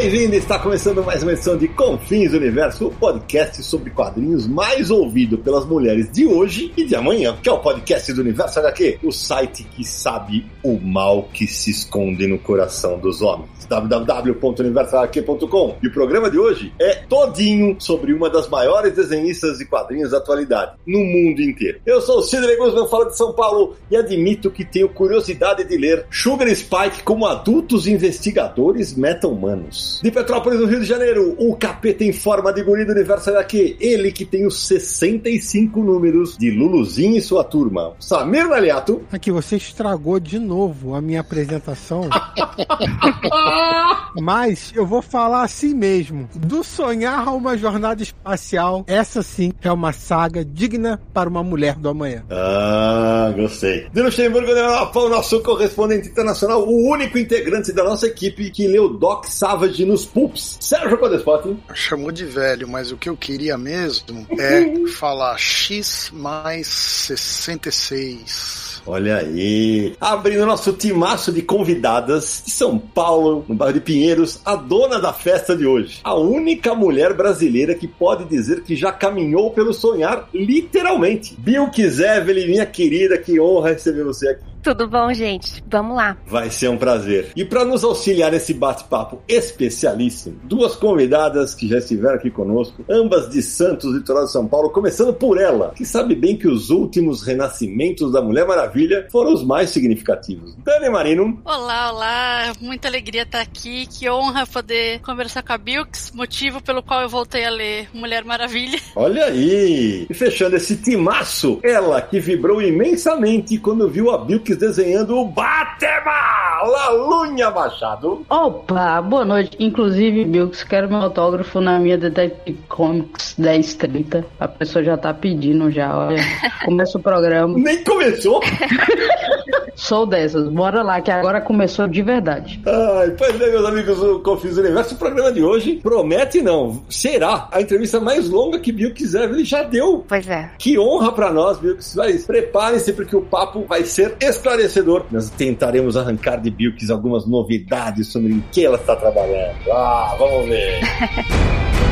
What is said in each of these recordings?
Bem-vindo! Está começando mais uma edição de Confins Universo, o podcast sobre quadrinhos mais ouvido pelas mulheres de hoje e de amanhã, que é o podcast do Universo HQ, o site que sabe o mal que se esconde no coração dos homens www.universalhq.com. E o programa de hoje é todinho sobre uma das maiores desenhistas de quadrinhos da atualidade, no mundo inteiro. Eu sou o Sidney Guzman, falo de São Paulo e admito que tenho curiosidade de ler Sugar Spike como adultos investigadores meta-humanos. De Petrópolis, no Rio de Janeiro, o capeta em forma de guri do Universo HQ, ele que tem os 65 números de Luluzinho e sua turma. Samir Naliato. Aqui, você estragou de novo a minha apresentação. Mas eu vou falar assim mesmo. Do sonhar a uma jornada espacial, essa sim é uma saga digna para uma mulher do amanhã. Ah, gostei. De Luxemburgo, o nosso correspondente internacional, o único integrante da nossa equipe que leu Doc Savage nos Pups, Sérgio Codespot. Chamou de velho, mas o que eu queria mesmo é falar X mais 66. Olha aí. Abrindo nosso timaço de convidadas de São Paulo, no bairro de Pinheiros, a dona da festa de hoje. A única mulher brasileira que pode dizer que já caminhou pelo sonhar, literalmente. Bill Evelyn, minha querida, que honra receber você aqui. Tudo bom, gente? Vamos lá. Vai ser um prazer. E para nos auxiliar nesse bate-papo especialíssimo, duas convidadas que já estiveram aqui conosco, ambas de Santos, litoral de São Paulo, começando por ela, que sabe bem que os últimos renascimentos da Mulher Maravilha foram os mais significativos. Dani Marino. Olá, olá. Muita alegria estar aqui. Que honra poder conversar com a Bilks, motivo pelo qual eu voltei a ler Mulher Maravilha. Olha aí! E fechando esse timaço, ela que vibrou imensamente quando viu a Bilks desenhando o Batman! Lalunha Machado. Opa, boa noite. Inclusive, Bilks, quero meu autógrafo na minha Detective Comics 1030. A pessoa já tá pedindo já, olha. Começa o programa. Nem começou? Sou dessas. Bora lá, que agora começou de verdade. Ai, pois bem, meus amigos do Confis Universo, o programa de hoje promete não, será a entrevista mais longa que Bill quiser. Ele já deu. Pois é. Que honra para nós, Bill. Mas preparem-se porque o papo vai ser esclarecedor. Nós tentaremos arrancar de Bilks algumas novidades sobre o que ela está trabalhando. Ah, vamos ver.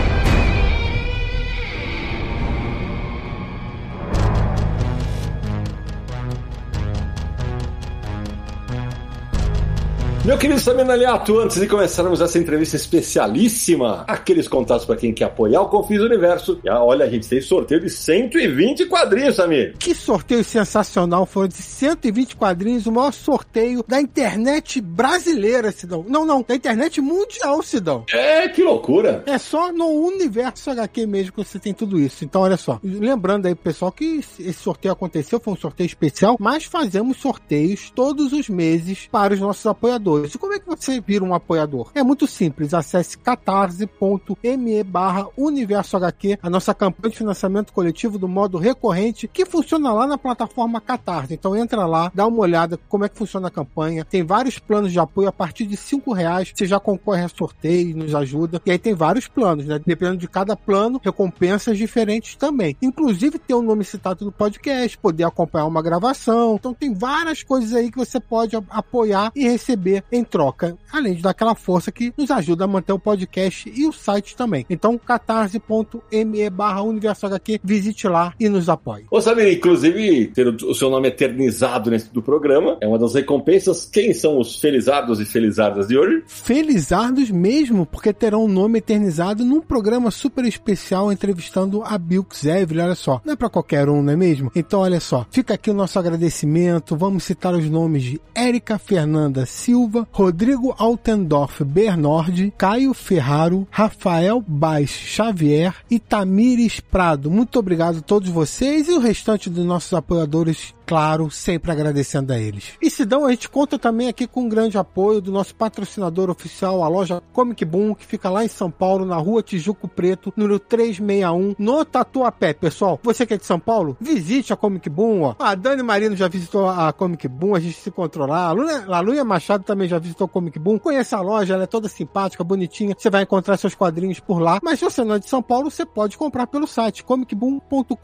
Meu querido Samir Aliato, antes de começarmos essa entrevista especialíssima, aqueles contatos para quem quer apoiar o Confis Universo. E, olha, a gente tem sorteio de 120 quadrinhos, Samir. Que sorteio sensacional! Foi de 120 quadrinhos, o maior sorteio da internet brasileira, Sidão. Não, não, da internet mundial, Sidão. É, que loucura! É só no universo HQ mesmo que você tem tudo isso. Então, olha só. Lembrando aí, pessoal, que esse sorteio aconteceu, foi um sorteio especial, mas fazemos sorteios todos os meses para os nossos apoiadores E como é que você vira um apoiador? É muito simples. Acesse catarse.me barra Universo HQ, a nossa campanha de financiamento coletivo do modo recorrente, que funciona lá na plataforma Catarse. Então entra lá, dá uma olhada como é que funciona a campanha. Tem vários planos de apoio a partir de cinco reais. Você já concorre a sorteio, nos ajuda. E aí tem vários planos, né? Dependendo de cada plano, recompensas diferentes também. Inclusive ter o um nome citado no podcast, poder acompanhar uma gravação. Então tem várias coisas aí que você pode apoiar e receber em troca, além de dar aquela força que nos ajuda a manter o podcast e o site também. Então, catarse.me barra Universo HQ, visite lá e nos apoie. Ô Samir, inclusive, ter o seu nome eternizado nesse do programa é uma das recompensas. Quem são os felizardos e felizardas de hoje? Felizardos mesmo, porque terão um nome eternizado num programa super especial entrevistando a Bilks Evelyn, olha só. Não é pra qualquer um, não é mesmo? Então, olha só, fica aqui o nosso agradecimento, vamos citar os nomes de Érica Fernanda Silva, Silva, Rodrigo Altendorf Bernord, Caio Ferraro, Rafael Baix Xavier e Tamires Prado. Muito obrigado a todos vocês e o restante dos nossos apoiadores claro, sempre agradecendo a eles. E Sidão, a gente conta também aqui com um grande apoio do nosso patrocinador oficial, a loja Comic Boom, que fica lá em São Paulo, na rua Tijuco Preto, número 361, no Tatuapé. Pessoal, você que é de São Paulo, visite a Comic Boom, ó. A Dani Marino já visitou a Comic Boom, a gente se encontrou lá. A Luna, Machado também já visitou a Comic Boom. Conheça a loja, ela é toda simpática, bonitinha. Você vai encontrar seus quadrinhos por lá. Mas se você não é de São Paulo, você pode comprar pelo site comicboom.com.br.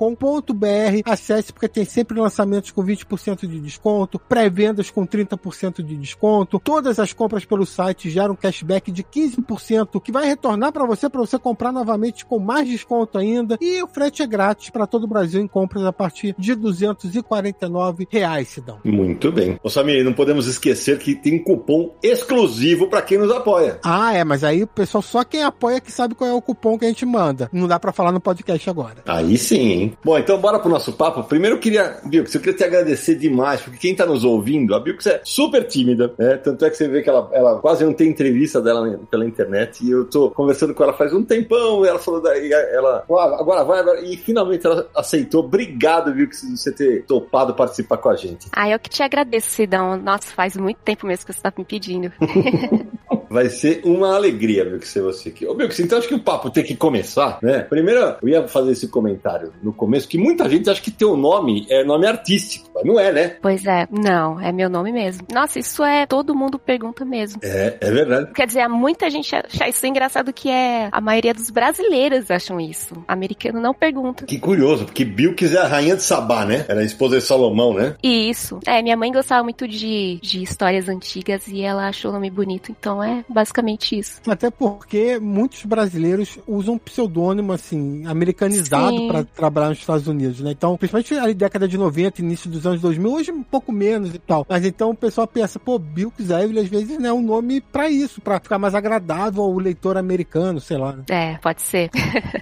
Acesse porque tem sempre lançamentos com 20% de desconto, pré-vendas com 30% de desconto. Todas as compras pelo site geram cashback de 15% que vai retornar para você para você comprar novamente com mais desconto ainda. E o frete é grátis para todo o Brasil em compras a partir de 249 reais, Sidão. Muito bem. Ô Samir, não podemos esquecer que tem um cupom exclusivo para quem nos apoia. Ah, é, mas aí o pessoal só quem apoia que sabe qual é o cupom que a gente manda. Não dá para falar no podcast agora. Aí sim, hein? Bom, então bora pro nosso papo. Primeiro eu queria, Bilks, eu queria te agradecer demais, porque quem tá nos ouvindo, a Bilks é super tímida, né? Tanto é que você vê que ela, ela quase não tem entrevista dela pela internet e eu tô conversando com ela faz um tempão e ela falou daí, ela, ah, agora vai, agora. E finalmente ela aceitou. Obrigado, Bilks, de você ter topado participar com a gente. Ah, eu que te agradeço, Sidão. Nossa, faz muito tempo mesmo que você tá me pedindo. Vai ser uma alegria, meu, que ser você aqui. Ô, meu, que então acho que o papo tem que começar, né? Primeiro, eu ia fazer esse comentário no começo, que muita gente acha que teu nome é nome artístico, mas não é, né? Pois é, não, é meu nome mesmo. Nossa, isso é, todo mundo pergunta mesmo. É, é verdade. Quer dizer, muita gente acha isso engraçado que é, a maioria dos brasileiros acham isso. Americano não pergunta. Que curioso, porque Bilkis é a rainha de Sabá, né? Era a esposa de Salomão, né? Isso. É, minha mãe gostava muito de, de histórias antigas e ela achou o nome bonito, então é basicamente isso. Até porque muitos brasileiros usam pseudônimo, assim, americanizado para trabalhar nos Estados Unidos, né? Então, principalmente ali década de 90, início dos anos 2000, hoje um pouco menos e tal. Mas então o pessoal pensa, pô, Bilks Evelyn às vezes né, é um nome para isso, para ficar mais agradável ao leitor americano, sei lá. Né? É, pode ser.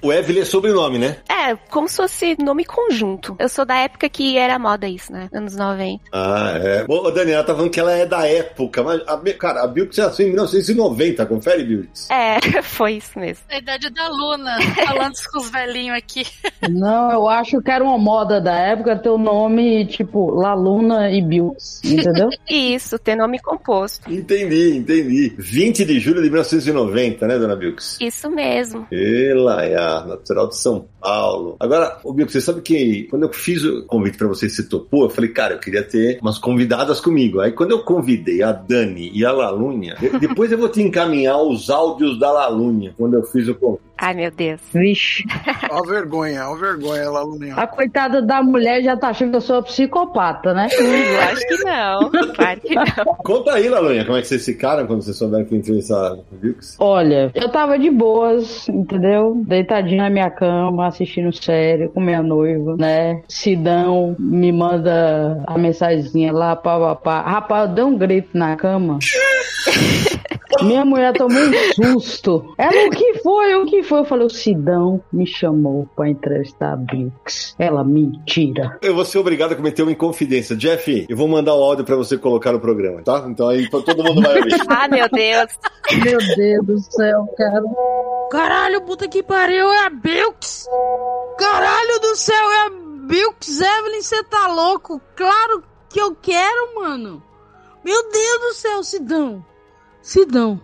o Evelyn é sobrenome, né? É, como se fosse nome conjunto. Eu sou da época que era moda isso, né? Anos 90. Ah, é. Bom, Daniela tá falando que ela é da época, mas, a, cara, a Bilks nasceu em 1990, confere, Bilks? É, foi isso mesmo. A idade da Luna, falando com os velhinhos aqui. Não, eu acho que era uma moda da época ter o nome, tipo, Laluna e Bilks, entendeu? isso, ter nome composto. Entendi, entendi. 20 de julho de 1990, né, dona Bilks? Isso mesmo. Ela é a natural de São Paulo. Agora, o Bilks, você sabe que quando eu fiz o convite para você se topou, eu falei, cara, eu queria ter umas convidadas comigo. Aí quando eu convidei a Dani e a Lalunha, depois eu vou te encaminhar os áudios da Lalunha, quando eu fiz o convite. Ai, meu Deus. Vixe. Ó vergonha, ó vergonha, Lalunha. A coitada da mulher já tá achando que eu sou psicopata, né? Eu acho que não. Claro que não. Conta aí, Lalunha, como é que vocês ficaram quando vocês souberam que entrevistar o Bilks? Olha, eu tava de boas, entendeu? Deitadinha na minha cama, assistindo série com minha noiva, né? Sidão me manda a mensagenzinha lá, pá, pá, pá. Rapaz, eu dei um grito na cama. Minha mulher tomou um susto. Ela, o que foi? O que foi? Eu falei, o Sidão me chamou pra entrevistar a Bilks. Ela, mentira. Eu vou ser obrigado a cometer uma inconfidência. Jeff, eu vou mandar o áudio pra você colocar no programa, tá? Então aí todo mundo vai ouvir. ah, meu Deus. Meu Deus do céu, cara. Caralho, puta que pariu, é a Bilks. Caralho do céu, é a Bilks. Evelyn, você tá louco? Claro que eu quero, mano. Meu Deus do céu, Sidão. Sidão.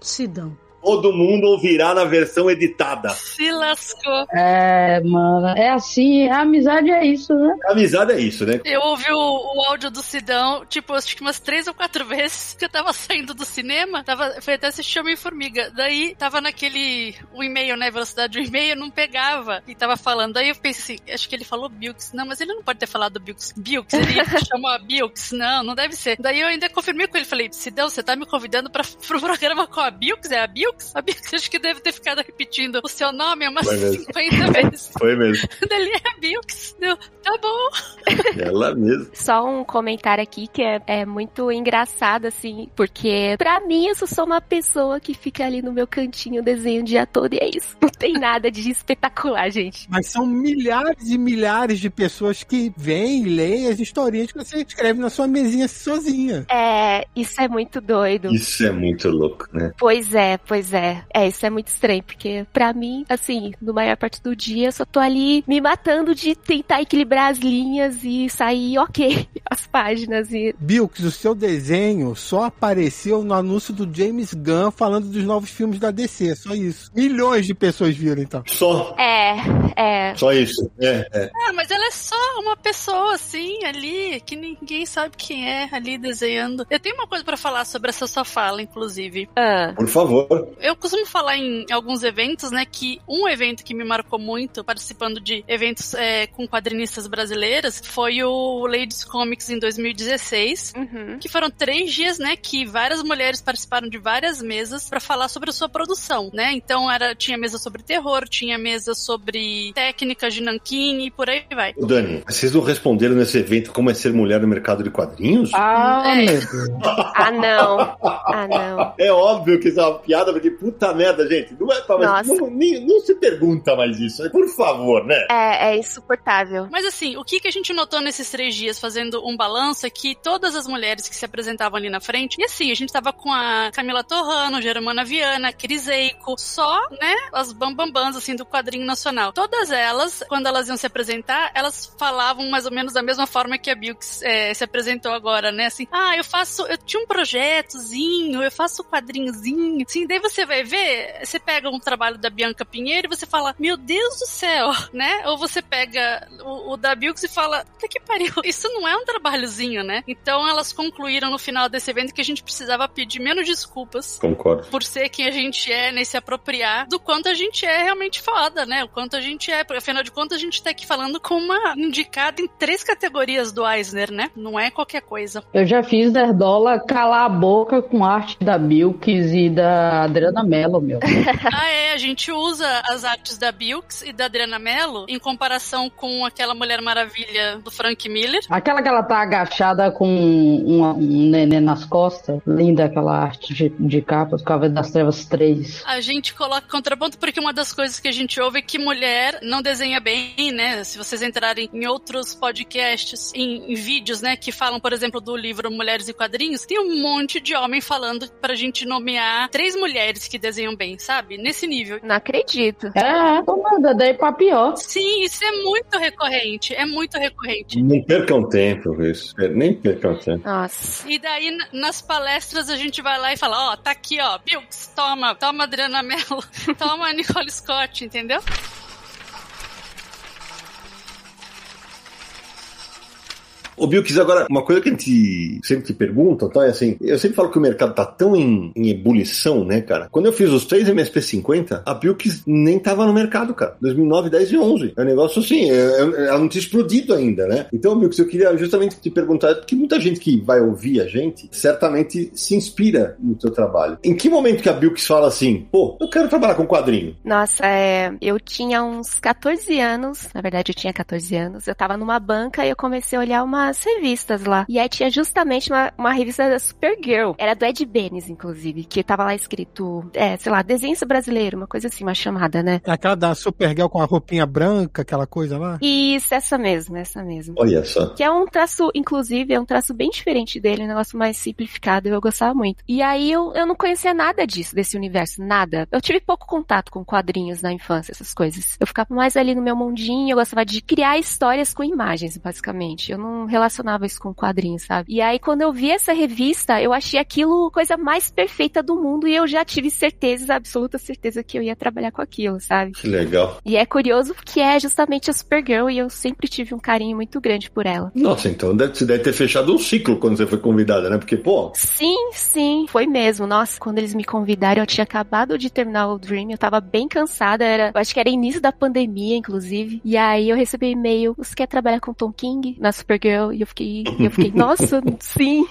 Sidão. Todo mundo ouvirá na versão editada. Se lascou. É, mano. É assim, a amizade é isso, né? A amizade é isso, né? Eu ouvi o, o áudio do Sidão, tipo, acho que umas três ou quatro vezes que eu tava saindo do cinema. Tava, foi até assistir Homem-Formiga. Daí tava naquele. O e-mail, né? Velocidade do e-mail, não pegava. E tava falando. Daí eu pensei assim, acho que ele falou Bilks. Não, mas ele não pode ter falado Bilks. Bilks, ele chamou a Bilks. Não, não deve ser. Daí eu ainda confirmei com ele. Falei, Sidão, você tá me convidando pra, pro programa com a Bilks? É a Bilks? A Bilks acho que deve ter ficado repetindo o seu nome umas 50 vezes. Foi mesmo. Dali é a Bilks. Deu, tá bom. Ela mesmo. Só um comentário aqui que é, é muito engraçado, assim, porque pra mim eu sou uma pessoa que fica ali no meu cantinho desenho o dia todo e é isso. Não tem nada de espetacular, gente. Mas são milhares e milhares de pessoas que vêm e leem as historinhas que você escreve na sua mesinha sozinha. É, isso é muito doido. Isso é muito louco, né? Pois é, pois Pois é, é, isso é muito estranho, porque pra mim, assim, no maior parte do dia, eu só tô ali me matando de tentar equilibrar as linhas e sair ok as páginas. E... Bilks, o seu desenho só apareceu no anúncio do James Gunn falando dos novos filmes da DC, só isso. Milhões de pessoas viram, então. Só. É, é. Só isso. É, é. Ah, mas ela é só uma pessoa, assim, ali, que ninguém sabe quem é, ali desenhando. Eu tenho uma coisa pra falar sobre essa sua fala, inclusive. Ah, Por favor. Eu costumo falar em alguns eventos, né, que um evento que me marcou muito, participando de eventos é, com quadrinistas brasileiras, foi o Ladies Comics em 2016. uhum. Que foram três dias, né, que várias mulheres participaram de várias mesas pra falar sobre a sua produção, né? Então era tinha mesa sobre terror, tinha mesa sobre técnicas de nanquim e por aí vai. Dani, vocês não responderam nesse evento como é ser mulher no mercado de quadrinhos? Ah, É. meu Deus. Ah, não. Ah, não. É óbvio que isso é piada, porque puta merda, gente. Não, é, pra- mas Nossa. não, nem- não se pergunta mais isso. Por favor, né? É, é insuportável. Mas assim, o que, que a gente notou nesses três dias fazendo um balanço é que todas as mulheres que se apresentavam ali na frente, e assim, a gente tava com a Camila Torrano, Germana Viana, Cris Eico, só, né, as bambambãs, assim, do quadrinho nacional. Todas elas, quando elas iam se apresentar, elas falavam mais ou menos da mesma forma que a Bilks eh, se apresentou agora, né, assim, ah, eu faço, eu tinha um projetozinho, eu faço quadrinhozinho, assim, daí você vai ver, você pega um trabalho da Bianca Pinheiro e você fala, meu Deus do céu, né, ou você pega o, o da Bilks e fala, puta que pariu, isso não é um trabalhozinho, né? Então elas concluíram no final desse evento que a gente precisava pedir menos desculpas Concordo. por ser quem a gente é, né, se apropriar do quanto a gente é realmente foda, né? O quanto a gente é, porque afinal de contas a gente tá aqui falando com uma indicada em três categorias do Eisner, né? Não é qualquer coisa. Eu já fiz Nerdola calar a boca com arte da Bilks e da Adriana Mello, meu. ah, é, a gente usa as artes da Bilks e da Adriana Mello em comparação com aquela Mulher Maravilha do Frank Miller. Aquela que ela tá agachada com um, um neném nas costas. Linda aquela arte de, de capa, Cavaleiro das Trevas 3. A gente coloca contraponto porque uma das coisas que a gente ouve é que mulher não desenha bem, né? Se vocês entrarem em outros podcasts, em, em vídeos, né, que falam, por exemplo, do livro Mulheres e Quadrinhos, tem um monte de homem falando pra gente nomear três mulheres que desenham bem, sabe? Nesse nível. Não acredito. É, tomada, daí pra pior. Sim, isso é muito recorrente. É muito recorrente. Não percam tempo, isso. Nem percam tempo. Nossa. E daí, nas palestras, a gente vai lá e fala, ó, tá aqui, ó, Bilks, toma, toma Adriana Mello, toma Nicole Scott, entendeu? Ô, Bilks, agora, uma coisa que a gente sempre te pergunta, tá? É assim, eu sempre falo que o mercado tá tão em, em ebulição, né, cara? Quando eu fiz os três MSP50, a Bilks nem tava no mercado, cara. 2009, 10 e 11. É um negócio assim, é- é- ela não tinha explodido ainda, né? Então, Bilks, eu queria justamente te perguntar, porque muita gente que vai ouvir a gente, certamente se inspira no teu trabalho. Em que momento que a Bilks fala assim, pô, eu quero trabalhar com quadrinho? Nossa, é, eu tinha uns 14 anos, na verdade eu tinha 14 anos, eu tava numa banca e eu comecei a olhar umas revistas lá. E aí tinha justamente uma, uma revista da Supergirl, era do Ed Benes, inclusive, que tava lá escrito, é, sei lá, desenho brasileiro, uma coisa assim, uma chamada, né? É aquela da Supergirl com a roupinha branca, aquela coisa lá. Isso, essa mesmo, essa mesmo. Olha só. Que é um traço, inclusive, é um traço bem diferente dele, um negócio mais simplificado, eu gostava muito. E aí eu, eu não conhecia nada disso, desse universo, nada. Eu tive pouco contato com quadrinhos na infância, essas coisas. Eu ficava mais ali no meu mundinho, eu gostava de criar histórias com imagens, basicamente. Eu não relacionava isso com quadrinhos, sabe? E aí quando eu vi essa revista, eu achei aquilo coisa mais perfeita do mundo e eu já tive certeza, absoluta certeza que eu ia trabalhar com aquilo, sabe? Que legal. E é curioso porque é justamente a Supergirl e eu sempre tive um carinho muito grande por ela. Nossa, então deve, você deve ter fechado um ciclo quando você foi convidada, né? Porque, pô, Sim, sim, foi mesmo. Nossa, quando eles me convidaram, eu tinha acabado de terminar o Dream, eu tava bem cansada, era, eu acho que era início da pandemia, inclusive. E aí eu recebi e-mail, você quer trabalhar com Tom King na Supergirl? E eu fiquei, eu fiquei, nossa, sim.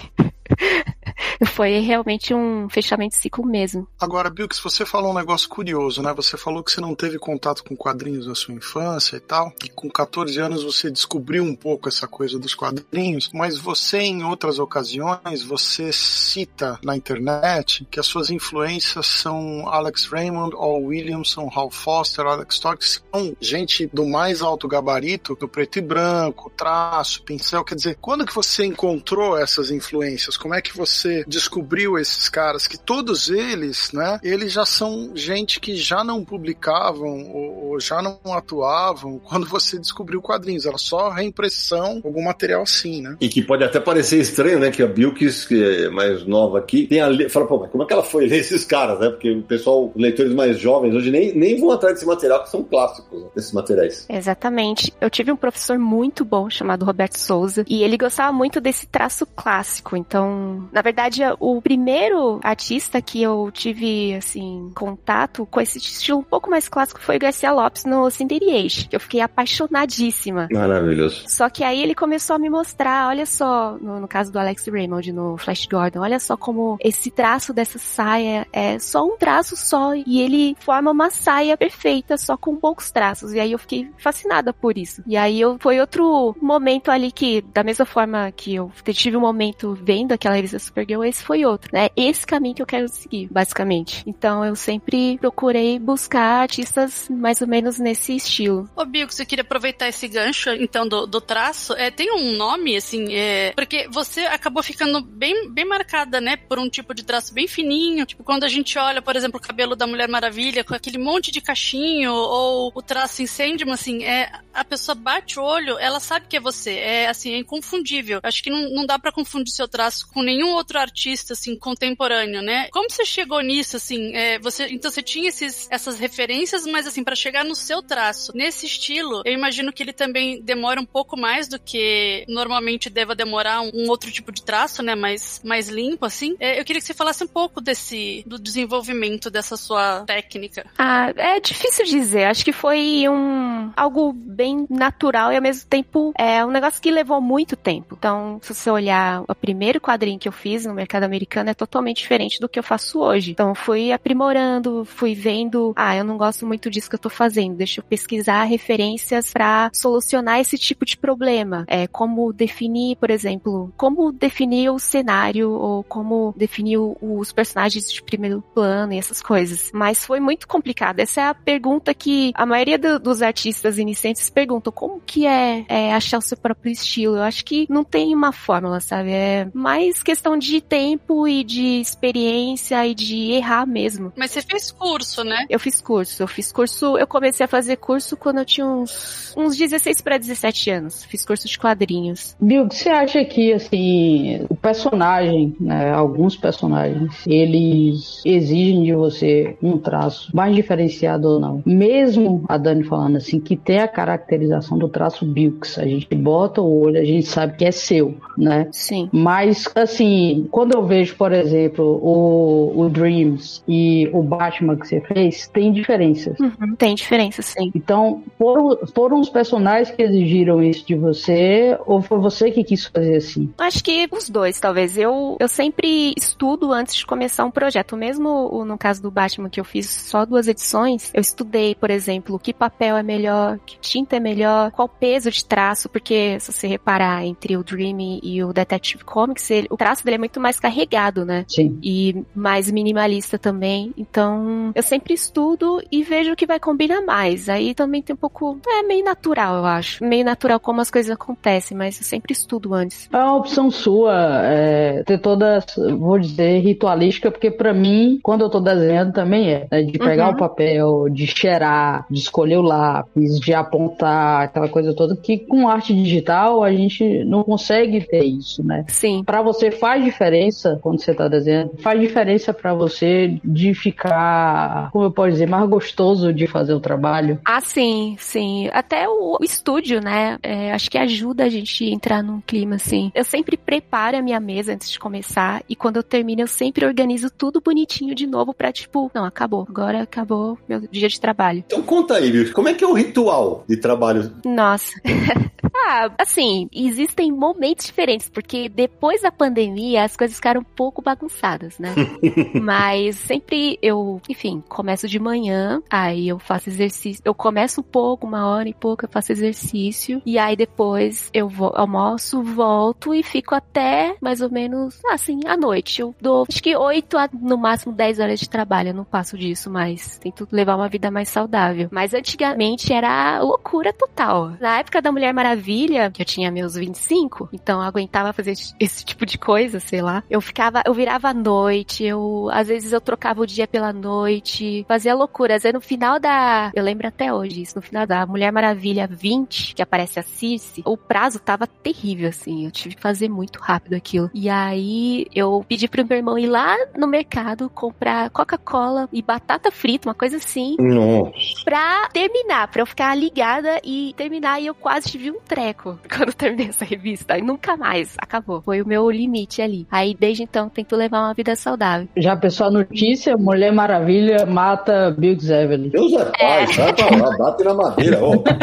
Foi realmente um fechamento de ciclo mesmo. Agora, Bilks, você falou um negócio curioso, né? Você falou que você não teve contato com quadrinhos na sua infância e tal, que com 14 anos você descobriu um pouco essa coisa dos quadrinhos, mas você, em outras ocasiões, você cita na internet que as suas influências são Alex Raymond, Al Williamson, Hal Foster, Alex que são gente do mais alto gabarito, do preto e branco, traço, pincel. Quer dizer, quando que você encontrou essas influências? Como é que você descobriu esses caras, que todos eles, né, eles já são gente que já não publicavam ou, ou já não atuavam quando você descobriu quadrinhos, era só reimpressão, algum material assim, né? E que pode até parecer estranho, né? Que a Bilkis, que é mais nova aqui, tem a le... fala, pô, mas como é que ela foi ler esses caras, né? Porque o pessoal, os leitores mais jovens hoje nem, nem vão atrás desse material, que são clássicos, né? desses materiais. Exatamente. Eu tive um professor muito bom chamado Roberto Souza e ele gostava muito desse traço clássico. Então, na verdade, o primeiro artista que eu tive, assim, contato com esse estilo um pouco mais clássico foi o Garcia Lopes no Cinder Age, que eu fiquei apaixonadíssima. Maravilhoso. Só que aí ele começou a me mostrar, olha só, no, no caso do Alex Raymond no Flash Gordon, olha só como esse traço dessa saia é só um traço só e ele forma uma saia perfeita só com poucos traços. E aí eu fiquei fascinada por isso. E aí eu foi outro momento ali que, da mesma forma que eu tive um momento vendo aquela revista Supergirl, esse foi outro, né? Esse caminho que eu quero seguir, basicamente. Então eu sempre procurei buscar artistas mais ou menos nesse estilo. Ô, Bill, você queria aproveitar esse gancho, então, do, do traço. É, tem um nome, assim, é, porque você acabou ficando bem, bem marcada, né, por um tipo de traço bem fininho. Tipo, quando a gente olha, por exemplo, o cabelo da Mulher Maravilha com aquele monte de cachinho, ou o traço Sandman, assim, é, a pessoa bate o olho, ela sabe que é você. É, assim, é inconfundível. Acho que não, não dá para confundir seu traço com nenhum outro artista, assim, contemporâneo, né? Como você chegou nisso, assim? É, você, então você tinha esses, essas referências, mas, assim, para chegar no seu traço, nesse estilo, eu imagino que ele também demora um pouco mais do que normalmente deva demorar um, um outro tipo de traço, né? Mais, mais limpo, assim. É, eu queria que você falasse um pouco desse, do desenvolvimento dessa sua técnica. Ah, é difícil dizer. Acho que foi um algo bem natural e ao mesmo tempo é um negócio que levou muito tempo. Então, se você olhar o primeiro quadrinho que eu fiz no mercado americano é totalmente diferente do que eu faço hoje. Então, fui aprimorando, fui vendo, ah, eu não gosto muito disso que eu tô fazendo, deixa eu pesquisar referências para solucionar esse tipo de problema. É como definir, por exemplo, como definir o cenário ou como definir os personagens de primeiro plano e essas coisas. Mas foi muito complicado. Essa é a pergunta que a maioria do, dos artistas iniciantes perguntam: como que é, é, achar o seu próprio estilo? Eu acho que não tem uma fórmula, sabe? É mais questão de tempo e de experiência e de errar mesmo. Mas você fez curso, né? Eu fiz curso. Eu fiz curso. Eu comecei a fazer curso quando eu tinha uns, uns 16 para 17 anos. Fiz curso de quadrinhos. Bill, você acha que, assim, o personagem, né, alguns personagens, eles exigem de você um traço mais diferenciado ou não? Mesmo a Dani falando assim, que tem a caracterização do traço Bilks, a gente bota o olho, a gente sabe que é seu, né? Sim. Mas, assim, quando eu vejo, por exemplo, o, o Dreams e o Batman que você fez, tem diferenças. Uhum, tem diferença, sim. Então, foram, foram os personagens que exigiram isso de você ou foi você que quis fazer assim? Acho que os dois, talvez. Eu, eu sempre estudo antes de começar um projeto. Mesmo no caso do Batman, que eu fiz só duas edições, eu estudei, por exemplo, que papel é melhor, que tinta é melhor, qual peso de traço, porque se você reparar entre o Dream e o Detective Comics, ele, o traço dele é muito mais carregado, né? Sim. E mais minimalista também. Então, eu sempre estudo e vejo o que vai combinar mais. Aí também tem um pouco. É meio natural, eu acho. Meio natural como as coisas acontecem, mas eu sempre estudo antes. É uma opção sua é, ter toda, vou dizer, ritualística, porque para mim, quando eu tô desenhando também é, né, de pegar Uhum. o papel, de cheirar, de escolher o lápis, de apontar, aquela coisa toda, que com arte digital a gente não consegue ter isso, né? Sim. Pra você faz diferença quando você tá desenhando, faz diferença pra você de ficar, como eu posso dizer, mais gostoso de fazer o trabalho. Ah, sim, sim. Até o, o estúdio, né? é, acho que ajuda a gente a entrar num clima assim. Eu sempre preparo a minha mesa antes de começar e quando eu termino eu sempre organizo tudo bonitinho de novo pra tipo, não, acabou. Agora acabou meu dia de trabalho. Então conta aí, como é que é o ritual de trabalho? Nossa. ah, assim, existem momentos diferentes, porque depois da pandemia as coisas ficaram um pouco bagunçadas, né? Mas sempre eu, enfim, começo de manhã, aí eu faço exercício. Eu começo um pouco, uma hora e pouco, eu faço exercício. E aí depois eu vou, almoço, volto e fico até mais ou menos assim, à noite. Eu dou acho que 8 a no máximo 10 horas de trabalho. Eu não passo disso, mas tento levar uma vida mais saudável. Mas antigamente era loucura total. Na época da Mulher Maravilha, Maravilha, que eu tinha meus 25, então eu aguentava fazer esse tipo de coisa, sei lá. Eu ficava, eu virava à noite, eu, às vezes eu trocava o dia pela noite, fazia loucuras. Aí no final da, eu lembro até hoje isso, no final da Mulher Maravilha 20, que aparece a Circe, o prazo tava terrível, assim, eu tive que fazer muito rápido aquilo. E aí eu pedi pro meu irmão ir lá no mercado comprar Coca-Cola e batata frita, uma coisa assim. Nossa. Pra terminar, pra eu ficar ligada e terminar. E eu quase tive um treco quando terminei essa revista. E nunca mais. Acabou. Foi o meu limite ali. Aí desde então tento levar uma vida saudável. Já pensou a notícia? Mulher Maravilha mata Biggs Evelyn. Deus é pai, sai pra lá, bate na madeira, ô.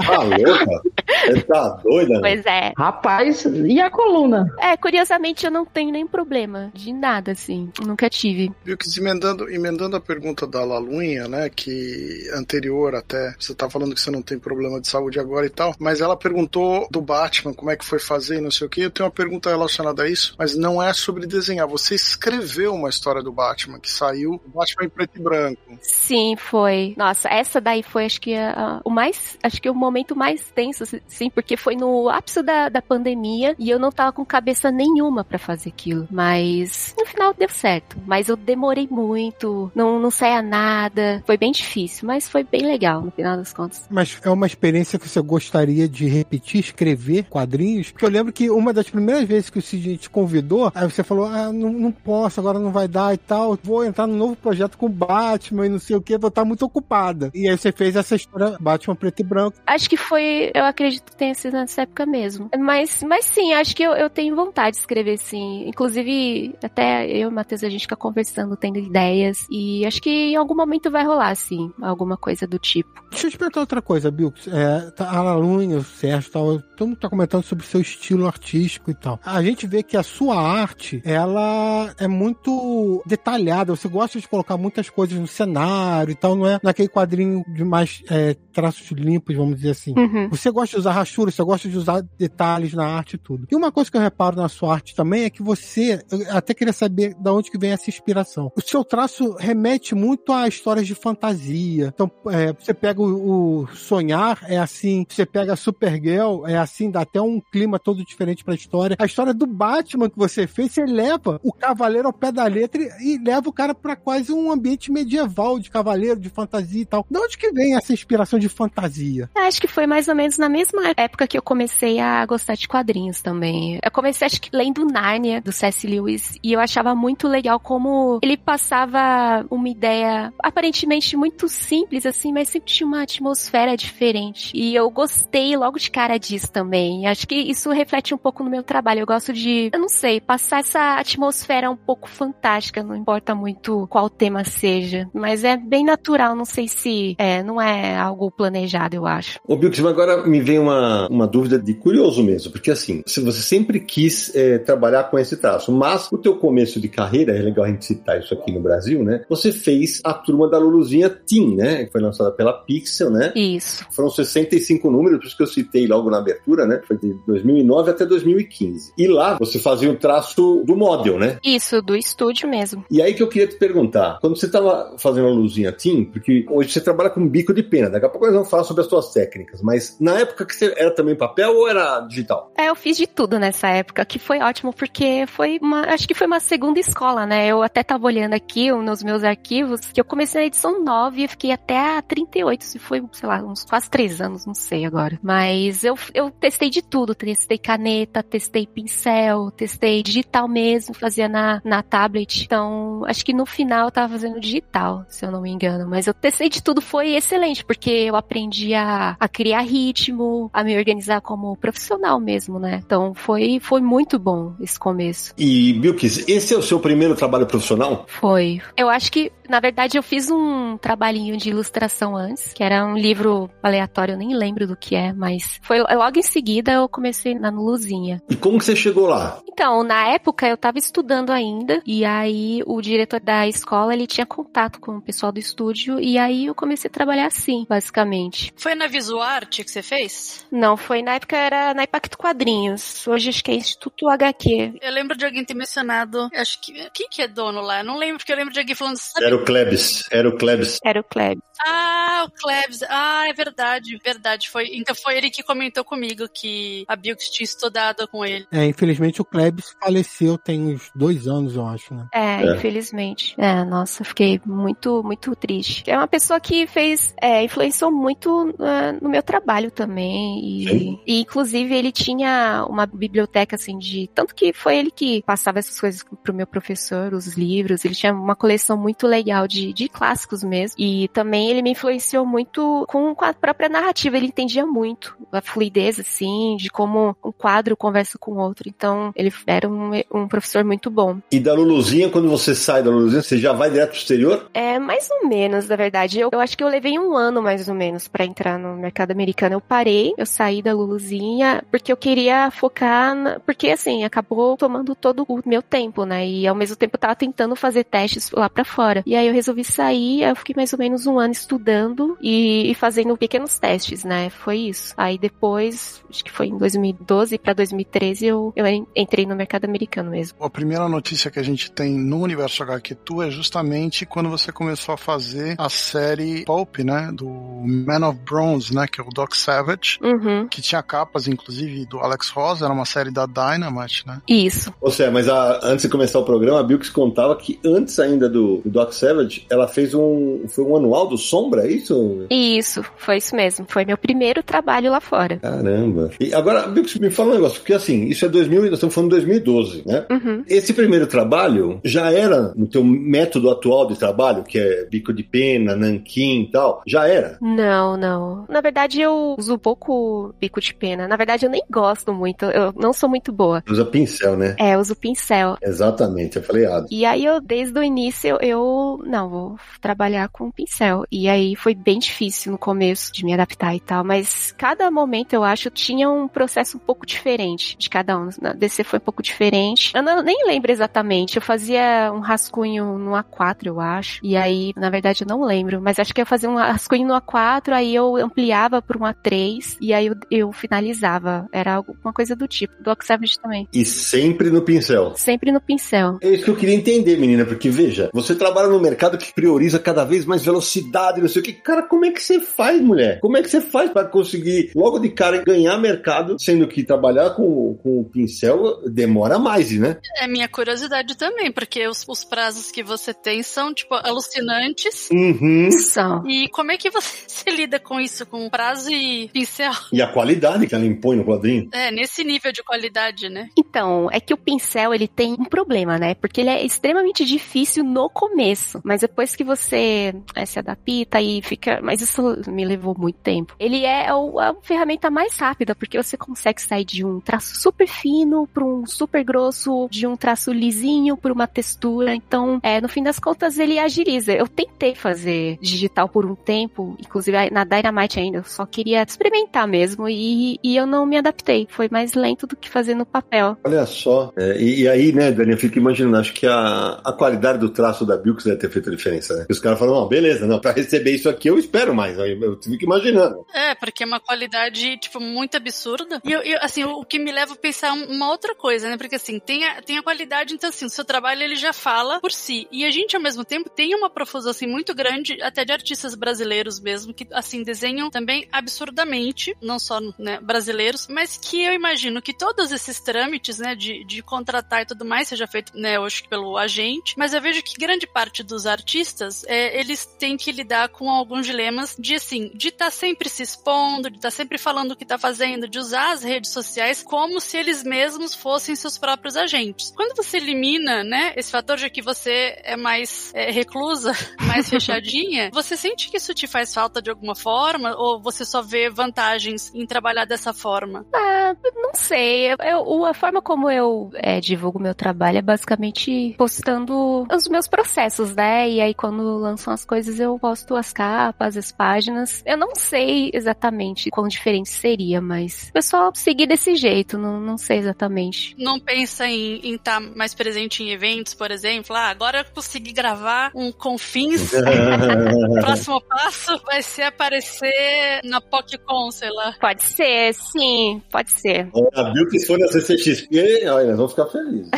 Tá louca? Você tá doida? né? Pois é. Rapaz, e a coluna? É, curiosamente eu não tenho nem problema de nada, assim. Nunca tive. Viu que emendando, emendando a pergunta da Lalunha, né, que anterior até, você tá falando que você não tem problema de saúde agora e tal, mas ela perguntou do Batman, como é que foi fazer e não sei o que, eu tenho uma pergunta relacionada a isso, mas não é sobre desenhar, você escreveu uma história do Batman, que saiu, o Batman em preto e branco. Sim, foi. Nossa, essa daí foi, acho que, a- a- o mais. Acho que o momento mais tenso, sim, porque foi no ápice da, da pandemia e eu não tava com cabeça nenhuma pra fazer aquilo. Mas no final deu certo. Mas eu demorei muito, não, não saía nada. Foi bem difícil, mas foi bem legal no final das contas. Mas é uma experiência que você gostaria de repetir, escrever quadrinhos? Porque eu lembro que uma das primeiras vezes que o Cid te convidou, aí você falou, ah, não, não posso, agora não vai dar e tal, vou entrar num novo projeto com Batman e não sei o que, vou estar muito ocupada. E aí você fez essa história Batman preto e branco. Acho que foi, eu acredito que tenha sido nessa época mesmo. Mas, mas sim, acho que eu, eu tenho vontade de escrever sim. Inclusive, até eu e o Matheus, a gente fica conversando, tendo ideias. E acho que em algum momento vai rolar, sim, alguma coisa do tipo. Deixa eu te perguntar outra coisa, Bill. É, tá, a Lalunha, o Sérgio, tal, todo mundo tá comentando sobre o seu estilo artístico e tal. A gente vê que a sua arte, ela é muito detalhada. Você gosta de colocar muitas coisas no cenário e tal, não é naquele quadrinho de mais é, traços limpos, vamos dizer assim. Uhum. Você gosta de usar rachuras, você gosta de usar detalhes na arte e tudo. E uma coisa que eu reparo na sua arte também é que você, eu até queria saber da onde que vem essa inspiração. O seu traço remete muito a histórias de fantasia. Então, é, você pega o, o Sonhar, é assim. Você pega a Supergirl, é assim, dá até um clima todo diferente pra história. A história do Batman que você fez, você leva o cavaleiro ao pé da letra e, e leva o cara pra quase um ambiente medieval de cavaleiro, de fantasia e tal. De onde que vem essa inspiração de fantasia? Acho que foi mais ou menos na mesma época que eu comecei a gostar de quadrinhos também. Eu comecei, acho que, lendo Nárnia, do C.S. Lewis, e eu achava muito legal como ele passava uma ideia aparentemente muito simples, assim, mas sempre tinha uma atmosfera diferente. E eu gostei logo de cara disso também. Acho que isso reflete um pouco no meu trabalho. Eu gosto de, eu não sei, passar essa atmosfera um pouco fantástica, não importa muito qual tema seja. Mas é bem natural, não sei se é, não é algo planejado, eu acho. Ô, Bilks, agora me vem uma, uma dúvida de curioso mesmo, porque assim, se você sempre quis é, trabalhar com esse traço, mas o teu começo de carreira, é legal a gente citar isso aqui no Brasil, né? Você fez a turma da Luluzinha Teen, né? Que foi lançada pela Pixel, né? Isso. Foram 65 números, por isso que eu citei logo na abertura, né? Foi de 2009 até 2015. E lá você fazia o traço do model, né? Isso, do estúdio mesmo. E aí que eu queria te perguntar, quando você estava fazendo a luzinha Team, porque hoje você trabalha com bico de pena, daqui a pouco nós vamos falar sobre as suas técnicas, mas na época que você era também papel ou era digital? É, eu fiz de tudo nessa época, que foi ótimo, porque foi uma, acho que foi uma segunda escola, né? Eu até tava olhando aqui nos meus arquivos, que eu comecei na edição 9 e fiquei até a 38, se foi, sei lá, uns quase três anos, não sei agora. Mas eu, eu testei de tudo, testei caneta, testei pincel, testei digital mesmo, fazia na, na tablet. Então, acho que no final eu tava fazendo digital, se eu não me engano. Mas eu testei de tudo, foi excelente, porque eu aprendi a, a criar ritmo, a me organizar como profissional mesmo, né? Então foi, foi muito bom esse começo. E, Bilkis, esse é o seu primeiro trabalho profissional? Foi. Eu acho que, na verdade, eu fiz um trabalhinho de ilustração antes, que era um livro aleatório, eu nem lembro do que é, mas foi logo em seguida eu comecei na Luzinha. E como que você chegou lá? Então, na época eu tava estudando ainda, e aí o diretor da escola, ele tinha contato com o pessoal do estúdio, e aí eu comecei a trabalhar assim, basicamente. Foi na Visuarte que você fez? Não, foi na época era na Impacto Quadrinhos. Hoje acho que é Instituto HQ. Eu lembro de alguém ter mencionado, acho que. Quem que é dono lá? Eu não lembro, porque eu lembro de alguém falando. Sabe Era o o Klebs. Era o Klebs. Era o Klebs. Ah, o Klebs. Ah, é verdade, verdade. Foi, então foi ele que comentou comigo que a Bilks tinha estudado com ele. É, infelizmente o Klebs faleceu tem uns dois anos, eu acho, né? É, É. infelizmente. É, nossa, fiquei muito, muito triste. É uma pessoa que fez, é, influenciou muito ah, no meu trabalho também. E, Sim. e, inclusive, ele tinha uma biblioteca, assim, de. Tanto que foi ele que passava essas coisas pro meu professor, os livros. Ele tinha uma coleção muito legal de, de clássicos mesmo. E também ele me influenciou muito com, com a própria narrativa. Ele entendia muito a fluidez, assim, de como um quadro conversa com o outro. Então, ele era um, um professor muito bom. E da Luluzinha, quando você sai da Luluzinha, você já vai direto pro exterior? É, mais ou menos, na verdade. Eu, eu acho que eu levei um ano, mais ou menos, pra entrar no mercado americano. Eu parei, eu saí da Luluzinha, porque eu queria focar, na, porque assim, acabou tomando todo o meu tempo, né? E ao mesmo tempo eu tava tentando fazer testes lá pra fora. E aí eu resolvi sair, eu fiquei mais ou menos um ano estudando e, e fazendo pequenos testes, né? Foi isso. Aí depois, acho que foi em 2012 pra 2013, eu, eu en- entrei no mercado americano mesmo. A primeira notícia que a gente tem no universo HQ Tu é justamente quando você começou a fazer a série Pulp, né? Do Man of Bronze, né? Que é o Doc Savage. Uhum. Que tinha capas, inclusive, do Alex Ross, era uma série da Dynamite, né? Isso. Ou seja, mas a- antes de começar o programa, a Bilks contava que antes ainda do, do Doc Savage, ela fez um. Foi um anual do Sombra, é isso? Isso, foi isso mesmo. Foi meu primeiro trabalho lá fora. Caramba. E agora, me fala um negócio, porque assim, isso é 2000, nós estamos falando de 2012, né? Uhum. Esse primeiro trabalho já era no teu método atual de trabalho, que é bico de pena, nanquim e tal, já era? Não, não. Na verdade, eu uso pouco bico de pena. Na verdade, eu nem gosto muito. Eu não sou muito boa. Usa pincel, né? É, uso pincel. Exatamente, eu falei errado. E aí eu, desde o início, eu, eu, não, vou trabalhar com pincel. E aí foi bem difícil no começo de me adaptar e tal, mas cada momento eu acho tinha um processo um pouco diferente de cada um. Na DC foi um pouco diferente. Eu não, nem lembro exatamente. Eu fazia um rascunho no A4, eu acho. E aí, na verdade, eu não lembro, mas acho que eu fazia um rascunho no A4, aí eu ampliava para um A3 e aí eu, eu finalizava. Era alguma coisa do tipo. Do Savage também. E sempre no pincel. Sempre no pincel. É isso que eu queria entender, menina, porque veja, você trabalha num mercado que prioriza cada vez mais velocidade, não sei o que. Cara, como é que você faz, mulher? Como é que você faz para conseguir logo de cara ganhar mercado, sendo que trabalhar com, com o pincel demora mais, né? É minha curiosidade também, porque os, os prazos que você tem são, tipo, alucinantes. Uhum. São. E como é que você se lida com isso, com prazo e pincel? E a qualidade que ela impõe no quadrinho. É, nesse nível de qualidade, né? Então, é que o pincel ele tem um problema, né? Porque ele é extremamente difícil no começo, mas depois que você é, se adapta e fica, mas isso me levou muito tempo. Ele é o- a ferramenta mais rápida porque você consegue sair de um traço super fino para um super grosso, de um traço lisinho para uma textura. Então, é, no fim das contas ele agiliza. Eu tentei fazer digital por um tempo, inclusive na Dynamite ainda, eu só queria experimentar mesmo e, e eu não me adaptei. Foi mais lento do que fazer no papel. Olha só. É, e, e aí, né, Dani, eu fico imaginando, acho que a, a qualidade do traço da Bilks deve ter feito a diferença, né? Os caras falam, não, beleza, não, pra receber isso aqui eu espero mais. Aí Eu fico imaginando. É, porque é uma qualidade, tipo, muito absurda. E, eu, eu, assim, o que me leva a pensar uma outra coisa, né? Porque, assim, tem a, tem a qualidade, então, assim, o seu trabalho, ele já fala por si. E a gente, ao mesmo tempo, tem uma profusão, assim, muito grande, até de artistas brasileiros mesmo, que, assim, desenham também absurdamente, não só, né, brasileiros, mas que eu imagino que todos esses trâmites, né, de, de contratar e tudo mais, seja feito, né, hoje pelo agente, mas eu vejo que grande parte dos artistas, é, eles têm que lidar com alguns dilemas de, assim, de estar sempre se expondo, de estar sempre falando o que tá fazendo, de usar as redes sociais como se eles mesmos fossem seus próprios agentes. Quando você elimina, né, esse fator de que você é mais é, reclusa, mais fechadinha, você sente que isso te faz falta de alguma forma ou você só vê vantagens em trabalhar dessa forma? Ah, não sei. Eu- a forma como eu é, divulgo meu trabalho é basicamente postando os meus processos, né? E aí quando lançam as coisas eu posto as capas, as páginas. Eu não sei exatamente quão diferente seria, mas o pessoal seguir desse jeito, não, não sei exatamente. Não pensa em estar mais presente em eventos, por exemplo? Ah, agora eu consegui gravar um Confins. o próximo passo vai ser aparecer na PocCon, sei lá. Pode ser, sim, pode ser. A Bilks foi na CCXP olha, nós vamos ficar felizes.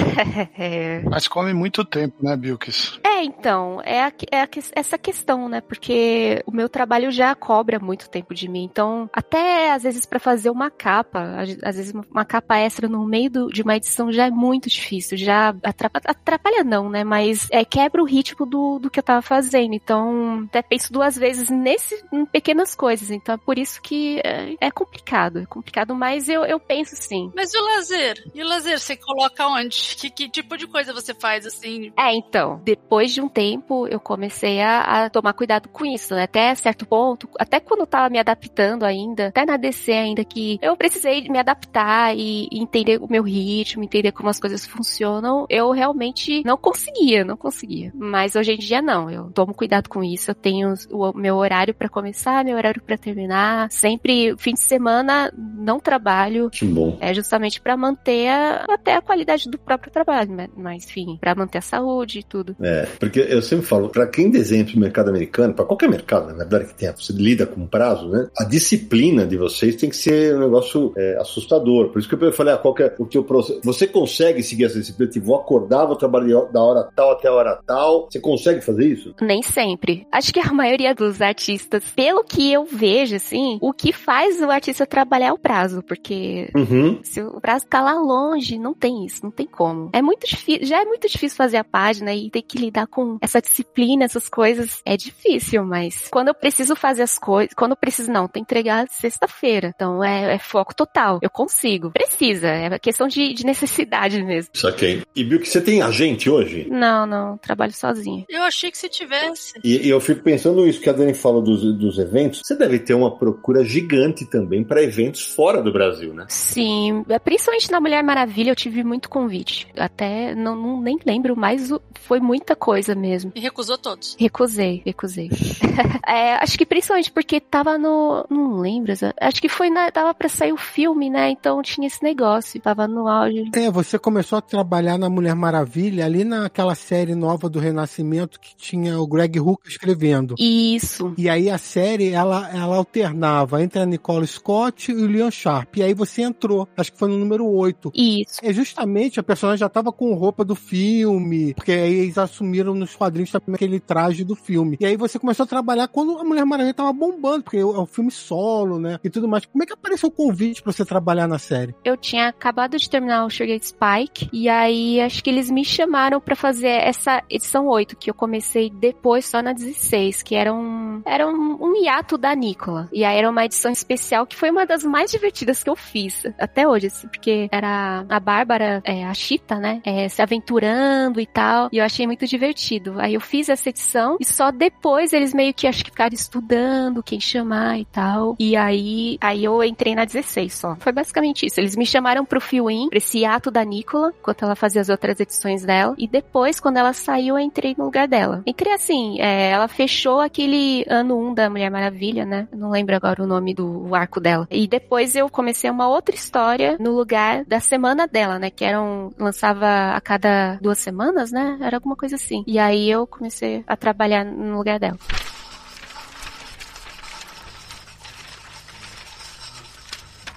É, Mas come muito tempo, né, Bilkis? É, então, é, a- é a que- essa questão, né? Porque o meu trabalho já cobra muito tempo de mim. Então, até às vezes pra fazer uma capa, às vezes uma- uma capa extra no meio do- de uma edição já é muito difícil. Já atrapalha, atrapalha não, né? Mas é, quebra o ritmo do, do que eu tava fazendo. Então, até penso duas vezes nesse, em pequenas coisas. Então, é por isso que é, é complicado. É complicado, mas eu, eu penso sim. Mas e o lazer? E o lazer você coloca onde? Que, que tipo de coisa você faz assim? É, então, depois de um tempo, eu comecei a, a tomar cuidado com isso, né? Até certo ponto, até quando eu tava me adaptando ainda, até na DC ainda, que eu precisei me adaptar e, e entender o meu ritmo, entender como as coisas funcionam, eu realmente não conseguia, não conseguia. Mas hoje em dia não, eu tomo cuidado com isso, eu tenho o meu horário pra começar, meu horário pra terminar, sempre, fim de semana, não trabalho, Que bom. é justamente pra manter a- até a qualidade do próprio trabalho, né? mas enfim, pra manter a saúde e tudo. É, porque eu sempre falo, pra quem desenha pro mercado americano, pra qualquer mercado, na verdade, que tenha, você lida com prazo, né? A disciplina de vocês tem que ser um negócio é, assustador. Por isso que eu falei, ah, qual que é o teu processo? Você consegue seguir essa disciplina? Tipo, vou acordar, vou trabalhar da hora tal até a hora tal. Você consegue fazer isso? Nem sempre. Acho que a maioria dos artistas, pelo que eu vejo, assim, o que faz o artista trabalhar é o prazo, porque Uhum. se o prazo tá lá longe, não tem isso, não tem como. É muito difícil, já é muito difícil fazer a página e ter que lidar com essa disciplina, essas coisas. É difícil, mas quando eu preciso fazer as coisas, quando eu preciso não, tem que entregar sexta-feira. Então é, é foco total. Eu consigo. Precisa, é questão de, de necessidade mesmo. Saquei. E viu que você tem agente hoje? Não, não, trabalho sozinho. Eu achei que você tivesse. E, e eu fico pensando isso que a Dani falou dos, dos eventos. Você deve ter uma procura gigante também para eventos fora do Brasil, né? Sim, é, principalmente na Mulher Maravilha eu tive muito convite. Até não, não- nem lembro, mas foi muita coisa mesmo. E recusou todos. Recusei, recusei. É, acho que principalmente porque tava no. Não lembro, acho que foi na. Tava pra sair o filme, né? Então tinha esse negócio. Tava no auge. É, você começou a trabalhar na Mulher Maravilha ali naquela série nova do Renascimento que tinha o Greg Hooker escrevendo. Isso. E aí a série, ela, ela alternava entre a Nicole Scott e o Leon Sharp. E aí você entrou, acho que foi no número 8. Isso. É justamente, a personagem já tava com roupa do filme, porque aí eles assumiram nos quadrinhos também aquele traje do filme. E aí você começou a trabalhar quando a Mulher Maravilha tava bombando, porque é o filme solo, né? E tudo mais. Como é que apareceu o convite pra você trabalhar na série? Eu tinha acabado de terminar o Sugar Spike. E aí acho que eles me chamaram pra fazer essa edição 8, que eu comecei depois só na 16, que era um. Era um, um hiato da Nicola. E aí era uma edição especial que foi uma das mais divertidas que eu fiz. Até hoje, assim, porque era a Bárbara, é, a Chita, né? é, se aventurando e tal. E eu achei muito divertido. Aí eu fiz essa edição e só depois eles meio que acho que ficaram estudando quem chamar e tal. E aí, aí eu entrei na 16 só. Foi basicamente isso. Eles me chamaram pro fill-in, pra esse ato da Nicola, enquanto ela fazia as outras edições dela. E depois, quando ela saiu, eu entrei no lugar dela. Entrei assim, é, ela fechou aquele ano 1 da Mulher Maravilha, né? Não lembro agora o nome do arco dela. E depois eu comecei uma outra história no lugar da semana dela, né? Que eram. lançava a cada duas semanas, né? Era alguma coisa assim. E aí eu comecei a trabalhar no lugar dela.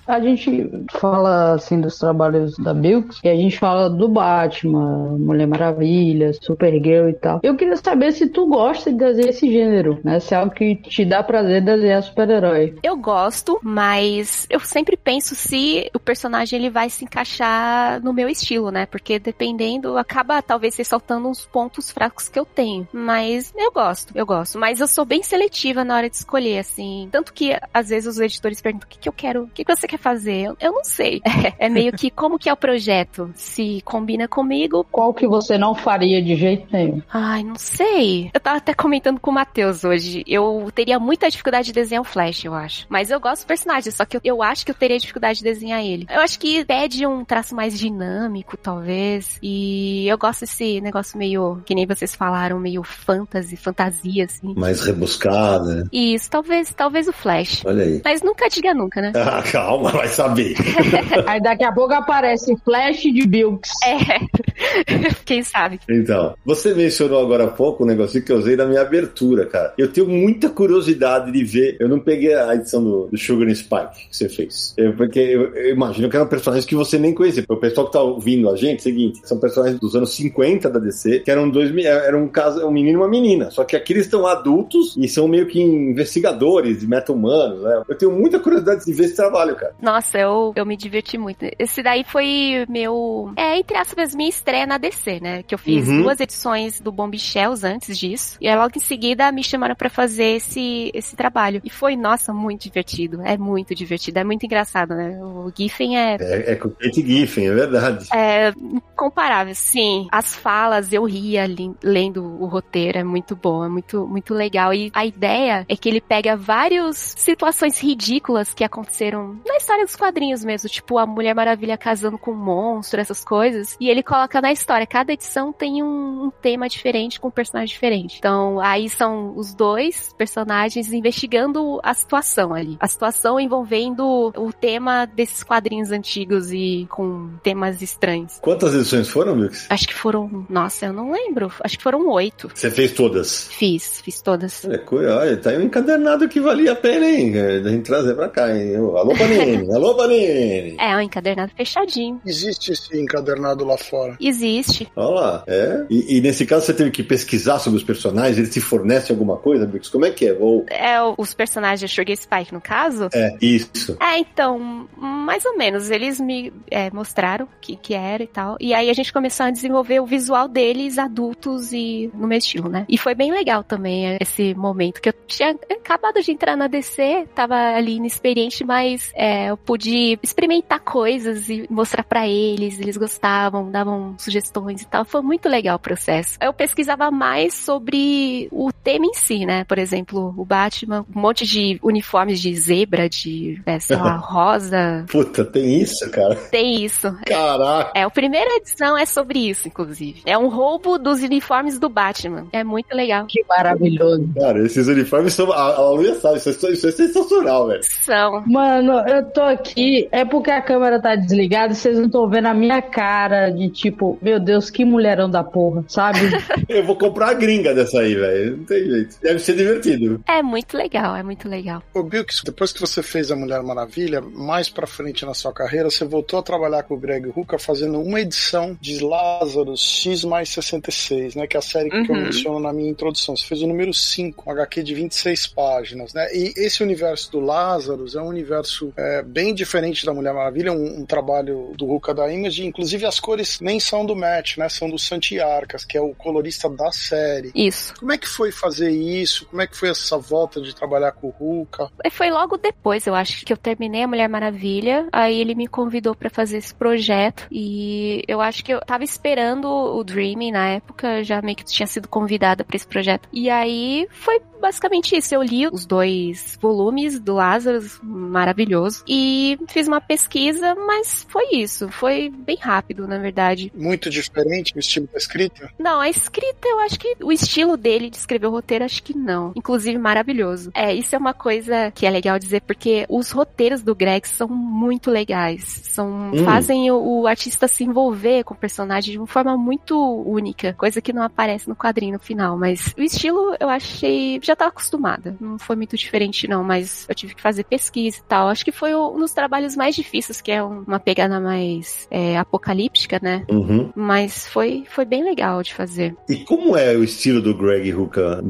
A gente fala assim dos trabalhos da Bilks e a gente fala do Batman, Mulher Maravilha, Supergirl e tal. Eu queria saber se tu gosta de desenhar esse gênero, né? Se é algo que te dá prazer desenhar super-herói. Eu gosto, mas eu sempre penso se o personagem ele vai se encaixar no meu estilo, né? Porque dependendo, acaba talvez ressaltando uns pontos fracos que eu tenho. Mas eu gosto, eu gosto. Mas eu sou bem seletiva na hora de escolher, assim. Tanto que às vezes os editores perguntam: o que, que eu quero? O que, que você quer fazer? Eu, não sei. É, meio que como que é o projeto? Se combina comigo. Qual que você não faria de jeito nenhum? Ai, não sei. Eu tava até comentando com o Matheus hoje. Eu teria muita dificuldade de desenhar o Flash, eu acho. Mas eu gosto do personagem, só que eu, eu acho que eu teria dificuldade de desenhar ele. Eu acho que pede um traço mais dinâmico, talvez. E eu gosto desse negócio meio, que nem vocês falaram, meio fantasy, fantasia, assim. Mais rebuscada. né? Isso, talvez, talvez o Flash. Olha aí. Mas nunca diga nunca, né? Ah, calma, vai saber. Aí daqui a pouco aparece Flash de Bilks. É. Quem sabe? Então, você mencionou agora há pouco um negocinho que eu usei na minha abertura, cara. Eu tenho muita curiosidade de ver. Eu não peguei a edição do, do Sugar and Spike que você fez. Eu, porque eu, eu imagino que eram personagens que você nem conhecia. O pessoal que tá ouvindo a gente, é o seguinte, são personagens dos anos 50 da DC, que eram dois, era um caso, um menino e uma menina. Só que aqui eles estão adultos e são meio que investigadores de meta-humanos, né? Eu tenho muita curiosidade de ver esse trabalho, cara. Nossa, eu, eu me diverti muito. Esse daí foi meu. É, entre aspas, minha estreia na DC, né? Que eu fiz Uhum. duas edições do Bomb Shells antes disso. E aí logo em seguida me chamaram pra fazer esse, esse trabalho. E foi, nossa, muito divertido. É muito divertido. É muito engraçado, né? O Giffen é É, é com Kate Giffen, é verdade. é incomparável, sim. As falas, eu ria li- lendo o roteiro, é muito bom, é muito, muito legal. E a ideia é que ele pega várias situações ridículas que aconteceram na história dos quadrinhos mesmo, tipo a Mulher Maravilha casando com um monstro, essas coisas, e ele coloca na história. Cada edição tem um, um tema diferente, com um personagem diferente. Então, aí são os dois personagens investigando a situação ali. A situação envolvendo o tema desses quadrinhos antigos e com temas estranhos. Quantas edições foram, Mix? Acho que foram. Nossa, eu não lembro. Acho que foram oito. Você fez todas. Fiz, fiz todas. É, olha, tá aí um encadernado que valia a pena, hein? É, Da gente trazer pra cá, hein? Alô, Panini! Alô, Panini! É, um encadernado fechadinho. Existe esse encadernado lá fora. Existe. Olha lá, é. E, e nesse caso você teve que pesquisar sobre os personagens, eles te fornecem alguma coisa, Mix? Como é que é? Ou... É os personagens de Sugar Spike, no caso. É, isso. É, então, mais ou menos. Eles me é, mostraram o que, que era e tal. E aí a gente começou a desenvolver o visual deles adultos e no meu estilo, né? E foi bem legal também é, esse momento que eu tinha acabado de entrar na DC, tava ali inexperiente, mas é, eu pude experimentar coisas e mostrar pra eles. Eles gostavam, davam sugestões e tal. Foi muito legal o processo. Eu pesquisava mais sobre o tema em si, né? Por exemplo, o Batman, um monte de uniformes de zebra, de, é, sei lá, rosa. Puta, tem isso, cara. Tem isso. Caraca. É, a primeira edição é sobre isso, inclusive. É um roubo dos uniformes do Batman. É muito legal. Que maravilhoso. Cara, esses uniformes são. A, a Luia sabe, isso é, isso é sensacional, velho. São. Mano, eu tô aqui, é porque a câmera tá desligada e vocês não estão vendo a minha cara de tipo, meu Deus, que mulherão da porra, sabe? Eu vou comprar a gringa dessa aí, velho. Não tem jeito. Deve ser divertido. É muito legal, é muito legal. Ô, Bilks, depois que você fez a Mulher Maravilha, mais pra frente na sua carreira, você voltou a trabalhar com o Greg Hooker fazendo uma edição de Lazarus X mais 66, né? Que é a série que eu Uhum. menciono na minha introdução. Você fez o número 5, um HQ de 26 páginas, né? E esse universo do Lazarus é um universo é, bem diferente da Mulher Maravilha, um, um trabalho do Hooker da Image, inclusive as cores nem são do Matt, né? São do Santi Arcas, que é o colorista da série. Isso. Como é que foi fazer isso? Como é que foi essa volta de trabalhar com o? E Foi logo depois, eu acho, que eu terminei a Mulher Maravilha. Aí ele me convidou pra fazer esse projeto. E eu acho que eu tava esperando o Dreaming na época, já meio que tinha sido convidada pra esse projeto. E aí foi basicamente isso. Eu li os dois volumes do Lazarus, maravilhoso. E fiz uma pesquisa, mas foi isso. Foi bem rápido, na verdade. Muito diferente o estilo da escrita? Não, a escrita, eu acho que o estilo dele de escrever o roteiro, acho que não. Inclusive, maravilhoso. É, isso é uma coisa que é legal dizer, porque os roteiros do Greg são muito legais. São, Hum. fazem o, o artista se envolver com o personagem de uma forma muito única. Coisa que não aparece no quadrinho no final. Mas o estilo, eu achei. Já tava acostumada. Não foi muito diferente, não. Mas eu tive que fazer pesquisa e tal. Acho que foi um dos trabalhos mais difíceis, que é um- uma pegada mais é, apocalíptica, né? Uhum. Mas foi, foi bem legal de fazer. E como é o estilo do Greg Hooker,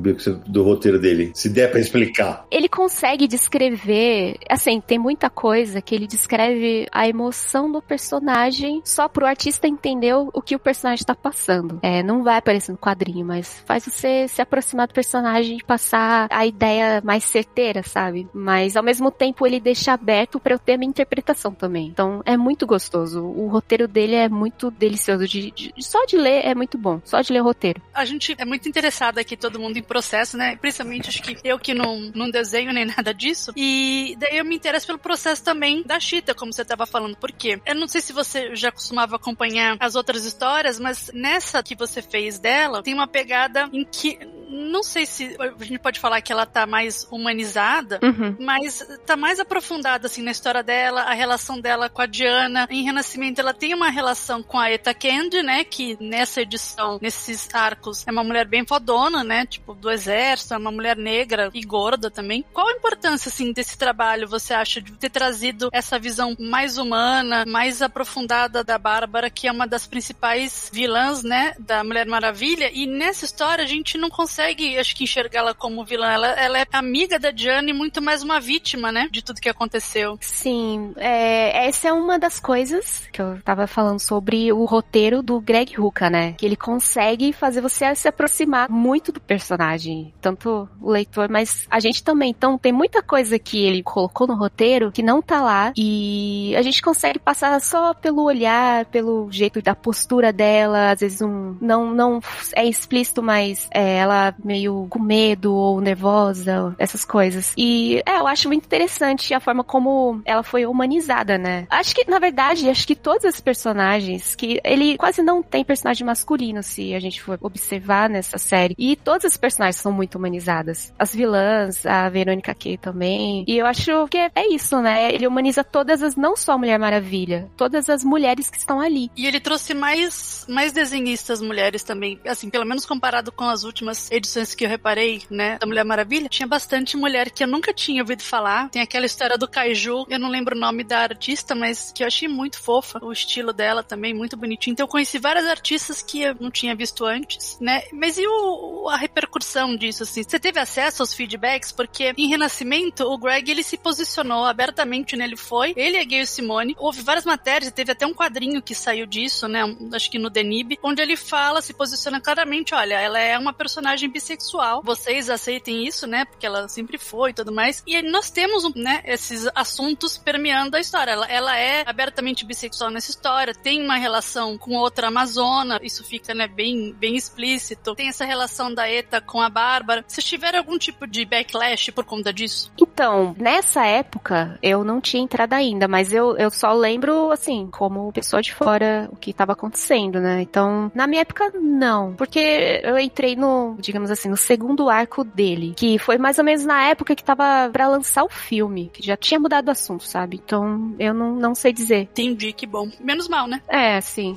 do roteiro dele? Se der pra explicar. Ele consegue descrever, assim, tem muita coisa que ele descreve a emoção do personagem só pro artista entender o o que o personagem tá passando. É, não vai aparecer no quadrinho, mas faz você se aproximar do personagem e passar a ideia mais certeira, sabe? Mas ao mesmo tempo ele deixa aberto pra eu ter a minha interpretação também. Então é muito gostoso. O roteiro dele é muito delicioso. De, de- só de ler é muito bom. Só de ler o roteiro. A gente é muito interessado aqui, todo mundo em processo, né? Principalmente acho que eu que não, não desenho nem nada disso. E daí eu me interesso pelo processo também da Chita, como você tava falando. Por quê? Eu não sei se você já costumava acompanhar as outras histórias, mas nessa que você fez dela, tem uma pegada em que não sei se a gente pode falar que ela tá mais humanizada, Uhum. mas tá mais aprofundada assim na história dela, a relação dela com a Diana. Em Renascimento ela tem uma relação com a Eta Candy, né, que nessa edição, nesses arcos, é uma mulher bem fodona, né, tipo do exército, é uma mulher negra e gorda também. Qual a importância assim desse trabalho, você acha de ter trazido essa visão mais humana, mais aprofundada da Bárbara, que é uma das principais vilãs, né, da Mulher Maravilha, e nessa história a gente não consegue, acho que enxergá-la como vilã, ela, ela é amiga da Diana e muito mais uma vítima, né, de tudo que aconteceu. Sim, é, essa é uma das coisas que eu tava falando sobre o roteiro do Greg Rucka, né? Que ele consegue fazer você se aproximar muito do personagem, tanto o leitor, mas a gente também. Então tem muita coisa que ele colocou no roteiro que não tá lá e a gente consegue passar só pelo olhar, pelo jeito da postura dela, às vezes um não não é explícito, mas é, ela meio com medo ou nervosa, essas coisas. E é, eu acho muito interessante a forma como ela foi humanizada, né? Acho que, na verdade, acho que todos os personagens, que ele quase não tem personagem masculino, se a gente for observar nessa série. E todas as personagens são muito humanizadas. As vilãs, a Verônica K também. E eu acho que é isso, né? Ele humaniza todas as, não só a Mulher Maravilha, todas as mulheres que estão ali. E ele trouxe mais, mais desenhistas mulheres também. Assim, pelo menos comparado com as últimas edições que eu reparei, né, da Mulher Maravilha, tinha bastante mulher que eu nunca tinha ouvido falar. Tem aquela história do Kaiju, eu não lembro o nome da artista, mas que eu achei muito fofa. O estilo dela também, muito bonitinho. Então eu conheci várias artistas que eu não tinha visto antes, né? Mas e o, a repercussão disso, assim? Você teve acesso aos feedbacks? Porque em Renascimento, o Greg, ele se posicionou abertamente, né? Ele foi, ele a Gayle Simone. Houve várias matérias, teve até um quadrinho que saiu disso, né? Acho que no Denib, onde ele fala, se posiciona claramente, olha, ela é uma personagem bissexual. Vocês aceitem isso, né? Porque ela sempre foi e tudo mais. E nós temos, né, esses assuntos permeando a história. Ela, ela é abertamente bissexual nessa história, tem uma relação com outra amazona, isso fica, né, bem, bem explícito. Tem essa relação da Eta com a Bárbara. Vocês tiveram algum tipo de backlash por conta disso? Então, nessa época, eu não tinha entrado ainda, mas eu, eu só lembro, assim, como pessoa de fora, o que estava acontecendo, né? Então, na minha época, não. Porque eu entrei no, digamos assim, no segundo arco dele, que foi mais ou menos na época que tava pra lançar o filme, que já tinha mudado o assunto, sabe? Então, eu não, não sei dizer. Entendi, que bom. Menos mal, né? É, sim.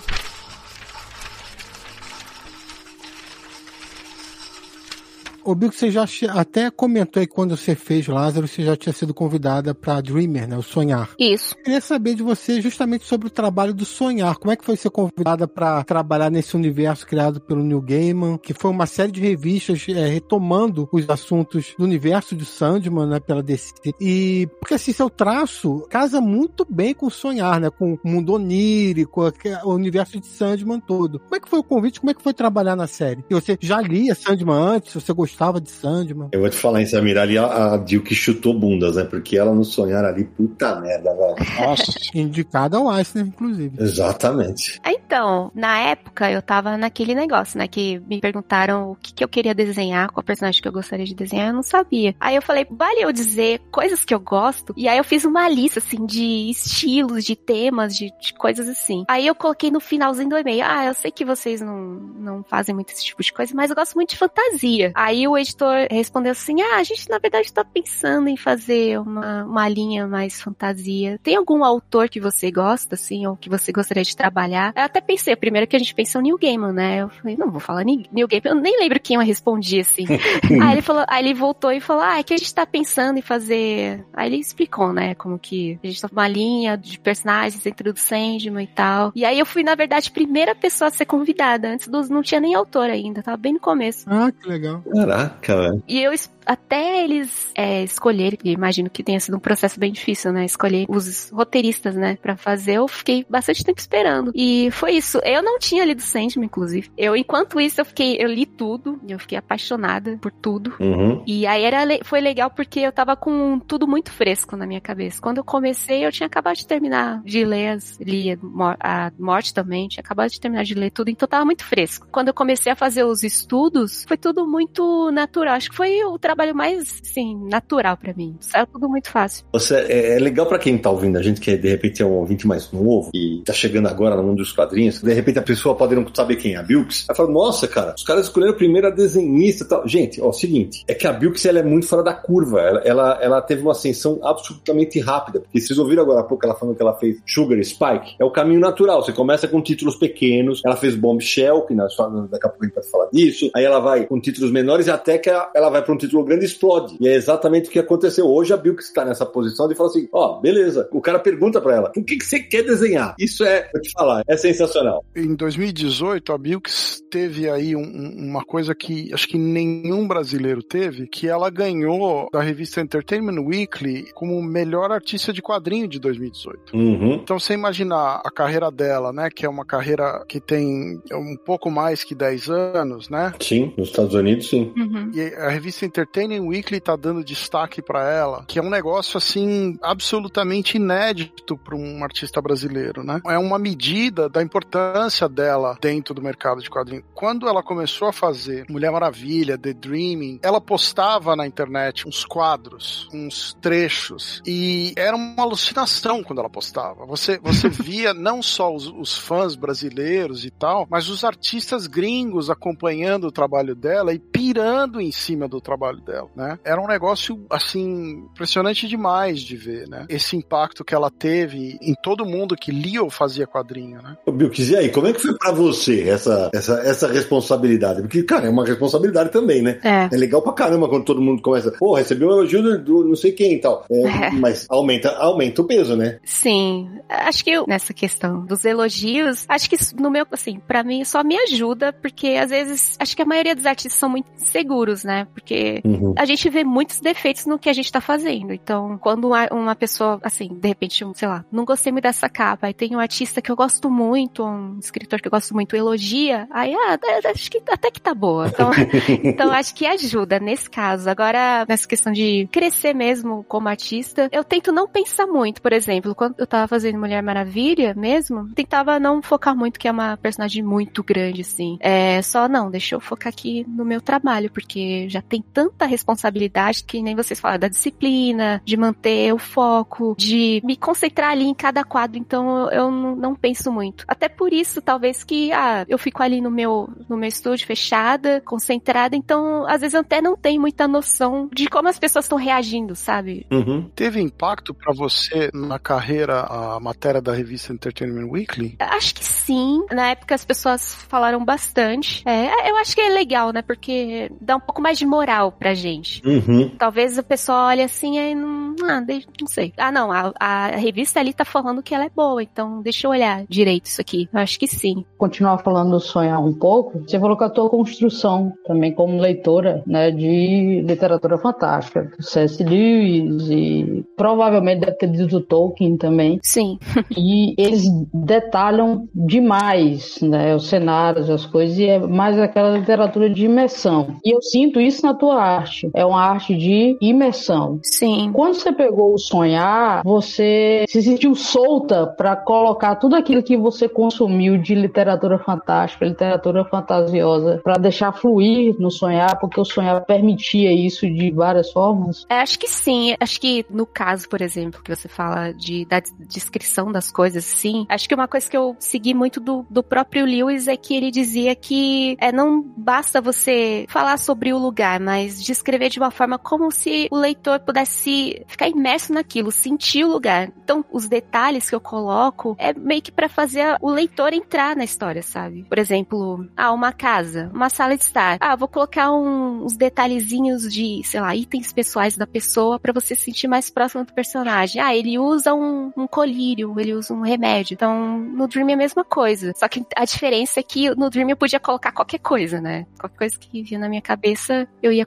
Ô, Bill, você já até comentou aí quando você fez Lázaro, você já tinha sido convidada pra Dreamer, né? O Sonhar. Isso. Queria saber de você justamente sobre o trabalho do Sonhar. Como é que foi ser convidada para trabalhar nesse universo criado pelo Neil Gaiman, que foi uma série de revistas é, retomando os assuntos do universo de Sandman, né, pela DC. E porque assim, seu traço casa muito bem com o Sonhar, né, com o mundo onírico, o universo de Sandman todo. Como é que foi o convite? Como é que foi trabalhar na série? E você já lia Sandman antes? Você gostava de Sandman? Eu vou te falar, hein, Samir, ali a, a Dilke chutou bundas, né? Porque ela no sonhar ali, puta merda, velho. Nossa. Indicada ao Eisner, inclusive. Exatamente. Então, na época eu tava naquele negócio, né? Que me perguntaram o que, que eu queria desenhar, qual personagem que eu gostaria de desenhar, eu não sabia. Aí eu falei, vale eu dizer coisas que eu gosto? E aí eu fiz uma lista, assim, de estilos, de temas, de, de coisas assim. Aí eu coloquei no finalzinho do e-mail, ah, eu sei que vocês não, não fazem muito esse tipo de coisa, mas eu gosto muito de fantasia. Aí o editor respondeu assim, ah, a gente na verdade tá pensando em fazer uma, uma linha mais fantasia. Tem algum autor que você gosta, assim, ou que você gostaria de trabalhar? Eu até pensei, primeiro que a gente pensou Neil Gaiman, né? Eu falei, não vou falar Neil Neil Gaiman, eu nem lembro quem eu respondi, assim. aí ele falou, aí ele voltou e falou, ah, é que a gente tá pensando em fazer... Aí ele explicou, né, como que a gente tá uma linha de personagens dentro do Sandman e tal. E aí eu fui, na verdade, a primeira pessoa a ser convidada. Antes dos, não tinha nem autor ainda, tava bem no começo. Ah, que legal. Caraca, velho. E eu, es- até eles é, escolherem, que imagino que tenha sido um processo bem difícil, né? Escolher os roteiristas, né? Pra fazer, eu fiquei bastante tempo esperando. E foi isso. Eu não tinha lido Sandman, inclusive. Eu, enquanto isso, eu fiquei, eu li tudo. Eu fiquei apaixonada por tudo. Uhum. E aí era, foi legal porque eu tava com tudo muito fresco na minha cabeça. Quando eu comecei, eu tinha acabado de terminar de ler as, li a Morte também, tinha acabado de terminar de ler tudo, então tava muito fresco. Quando eu comecei a fazer os estudos, foi tudo muito natural. Acho que foi o trabalho trabalho mais, assim, natural pra mim. Saiu tudo muito fácil. Você, é, é legal pra quem tá ouvindo a gente, que de repente é um ouvinte mais novo e tá chegando agora no mundo dos quadrinhos. De repente a pessoa pode não saber quem é a Bilks. Aí fala, nossa, cara, os caras escolheram primeiro a desenhista tal. Gente, ó, o seguinte, é que a Bilks ela é muito fora da curva. Ela, ela, ela teve uma ascensão absolutamente rápida. Porque vocês ouviram agora há pouco ela falando que ela fez Sugar Spike? É o caminho natural. Você começa com títulos pequenos. Ela fez Bombshell, que nós falamos, daqui a pouco a gente vai falar disso. Aí ela vai com títulos menores até que ela vai para um título grande explode. E é exatamente o que aconteceu. Hoje a Bilks está nessa posição de falar assim: ó, beleza. O cara pergunta para ela: o que, que você quer desenhar? Isso é, vou te falar, é sensacional. Em 2018, a Bilks teve aí um, uma coisa que acho que nenhum brasileiro teve, que ela ganhou da revista Entertainment Weekly como melhor artista de quadrinho de 2018. Uhum. Então, você imaginar a carreira dela, né, que é uma carreira que tem um pouco mais que 10 anos, né? Sim, nos Estados Unidos, sim. Uhum. E a revista Entertainment Weekly tá dando destaque para ela, que é um negócio assim absolutamente inédito para um artista brasileiro, né? É uma medida da importância dela dentro do mercado de quadrinhos. Quando ela começou a fazer Mulher Maravilha, The Dreaming, ela postava na internet uns quadros, uns trechos, e era uma alucinação quando ela postava. Você, você via não só os, os fãs brasileiros e tal, mas os artistas gringos acompanhando o trabalho dela e pirando em cima do trabalho dela, né? Era um negócio, assim, impressionante demais de ver, né? Esse impacto que ela teve em todo mundo que lia ou fazia quadrinho, né? Ô, Bilks, e aí, como é que foi pra você essa, essa, essa responsabilidade? Porque, cara, é uma responsabilidade também, né? É. É legal pra caramba quando todo mundo começa, pô, recebeu um elogio do, do não sei quem e tal. É, É. Mas aumenta, aumenta o peso, né? Sim, acho que eu, nessa questão dos elogios, acho que isso, no meu, assim, pra mim só me ajuda, porque às vezes, acho que a maioria dos artistas são muito seguros, né? Porque Uhum. a gente vê muitos defeitos no que a gente tá fazendo. Então, quando uma, uma pessoa, assim, de repente, um, sei lá, não gostei muito dessa capa, aí tem um artista que eu gosto muito, um escritor que eu gosto muito, elogia, aí, ah, acho que até que tá boa. Então, então acho que ajuda nesse caso. Agora, nessa questão de crescer mesmo como artista, eu tento não pensar muito. Por exemplo, quando eu tava fazendo Mulher Maravilha mesmo, tentava não focar muito, que é uma personagem muito grande, assim. É só, não, deixa eu focar aqui no meu trabalho, porque já tem tanta responsabilidade que nem vocês falaram, da disciplina, de manter o foco, de me concentrar ali em cada quadro. Então eu, não, penso muito. Até por isso, talvez que, ah, eu fico ali no meu, no meu estúdio fechada, concentrada, então às vezes eu até não tenho muita noção de como as pessoas estão reagindo, sabe? Uhum. Teve impacto pra você na carreira a matéria da revista Entertainment Weekly? Acho que sim. Na época as pessoas falaram bastante. É, eu acho que é legal, né? Porque dá um pouco mais de moral pra gente. Uhum. Talvez a pessoa olhe assim e não. Ah, não sei. Ah, não. A, a revista ali tá falando que ela é boa, então deixa eu olhar direito isso aqui. Eu acho que sim. continuar falando do sonhar um pouco, você falou que a tua construção também como leitora, né, de literatura fantástica, C.S. Lewis e provavelmente deve ter lido do Tolkien também, Sim. e eles detalham demais, né, os cenários, as coisas, e é mais aquela literatura de imersão. E eu sinto isso na tua arte, é uma arte de imersão. Sim. Quando você pegou o sonhar, você se sentiu solta para colocar tudo aquilo que você consumiu de literatura fantástica, literatura fantasiosa, para deixar fluir no sonhar, porque o sonhar permitia isso de várias formas. É, acho que sim. Acho que no caso, por exemplo, que você fala de, da descrição das coisas, sim. Acho que uma coisa que eu segui muito do, do próprio Lewis é que ele dizia que é, não basta você falar sobre o lugar, mas descrever de uma forma como se o leitor pudesse ficar imerso naquilo, sentir o lugar. Então, os detalhes que eu coloco é meio que para fazer o leitor entrar na história, sabe? Por exemplo, ah, uma casa, uma sala de estar. Ah, vou colocar um- uns detalhezinhos de, sei lá, itens pessoais da pessoa para você se sentir mais próximo do personagem. Ah, ele usa um, um colírio, ele usa um remédio. Então, no Dream é a mesma coisa. Só que a diferença é que no Dream eu podia colocar qualquer coisa, né? Qualquer coisa que vinha na minha cabeça, eu ia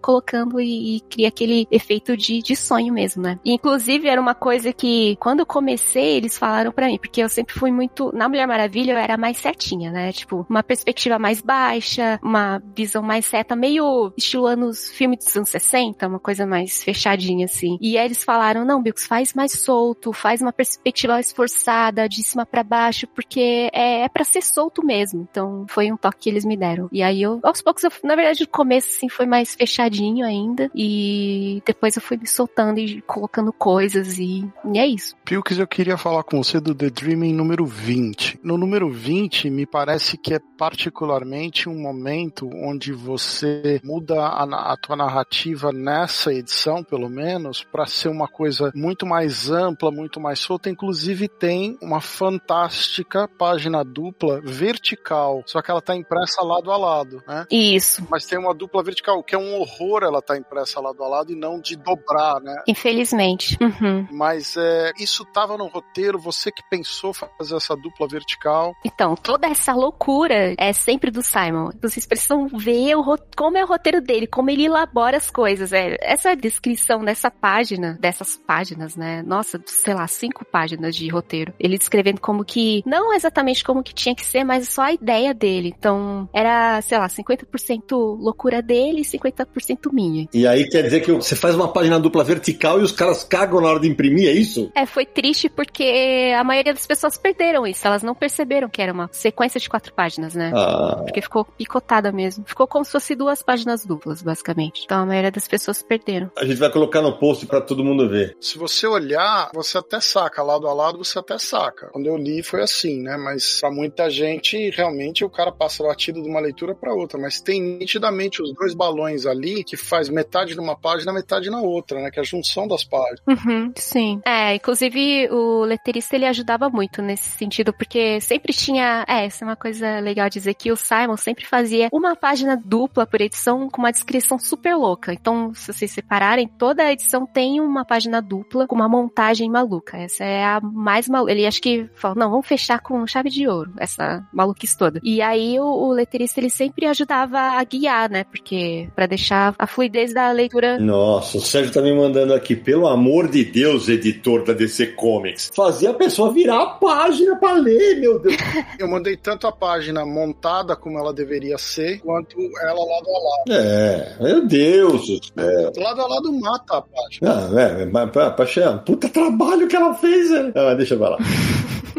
e, e cria aquele efeito de, de sonho mesmo, né? E, inclusive, era uma coisa que, quando eu comecei, eles falaram pra mim, porque eu sempre fui muito. Na Mulher Maravilha, eu era mais certinha, né? Tipo, uma perspectiva mais baixa, uma visão mais reta, meio estilo anos filme dos anos 60, uma coisa mais fechadinha, assim. E aí eles falaram: não, Bilks, faz mais solto, faz uma perspectiva mais forçada, de cima pra baixo, porque é, é para ser solto mesmo. Então, foi um toque que eles me deram. E aí eu, aos poucos, eu, na verdade, começo, assim, foi mais fechadinho ainda. E depois eu fui me soltando e colocando coisas e, e é isso. Pilks, eu queria falar com você do The Dreaming número 20. No número 20, me parece que é particularmente um momento onde você muda a, a tua narrativa nessa edição, pelo menos, para ser uma coisa muito mais ampla, muito mais solta. Inclusive tem uma fantástica página dupla vertical, só que ela tá impressa lado a lado, né? Isso. Mas tem uma dupla vertical, que é um horror ela tá impressa lado a lado e não de dobrar, né? Infelizmente. Uhum. Mas é, isso tava no roteiro, você que pensou fazer essa dupla vertical. Então, toda essa loucura é sempre do Simon. Vocês precisam ver o, como é o roteiro dele, como ele elabora as coisas. É, essa descrição dessa página, dessas páginas, né? Nossa, sei lá, cinco páginas de roteiro. Ele descrevendo como que, não exatamente como que tinha que ser, mas só a ideia dele. Então, era, sei lá, 50% loucura dele e 50% minha. E aí quer dizer que você faz uma página dupla vertical e os caras cagam na hora de imprimir, é isso? É, foi triste porque a maioria das pessoas perderam isso. Elas não perceberam que era uma sequência de quatro páginas, né? Ah. Porque ficou picotada mesmo. Ficou como se fosse duas páginas duplas, basicamente. Então a maioria das pessoas perderam. A gente vai colocar no post para todo mundo ver. Se você olhar, você até saca, lado a lado você até saca. Quando eu li foi assim, né? Mas para muita gente, realmente o cara passa batido de uma leitura para outra. Mas tem nitidamente os dois balões ali que faz metade numa página, metade na outra, né? Que é a junção das páginas. Uhum, sim. É, inclusive o leterista ele ajudava muito nesse sentido, porque sempre tinha. É, essa é uma coisa legal dizer que o Simon sempre fazia uma página dupla por edição com uma descrição super louca. Então, se vocês separarem, toda a edição tem uma página dupla com uma montagem maluca. Essa é a mais maluca. Ele acho que falou, não, vamos fechar com chave de ouro, essa maluquice toda. E aí o, o leterista ele sempre ajudava a guiar, né? Porque para deixar a fluidez da leitura. Nossa, o Sérgio tá me mandando aqui, pelo amor de Deus, editor da DC Comics, fazia a pessoa virar a página pra ler, meu Deus. Eu mandei tanto a página montada como ela deveria ser, quanto ela lado a lado. É, meu Deus. É. Lado a lado mata a página. Ah, é, mas pra, pra, pra, puta trabalho que ela fez, né? Ah, deixa eu falar.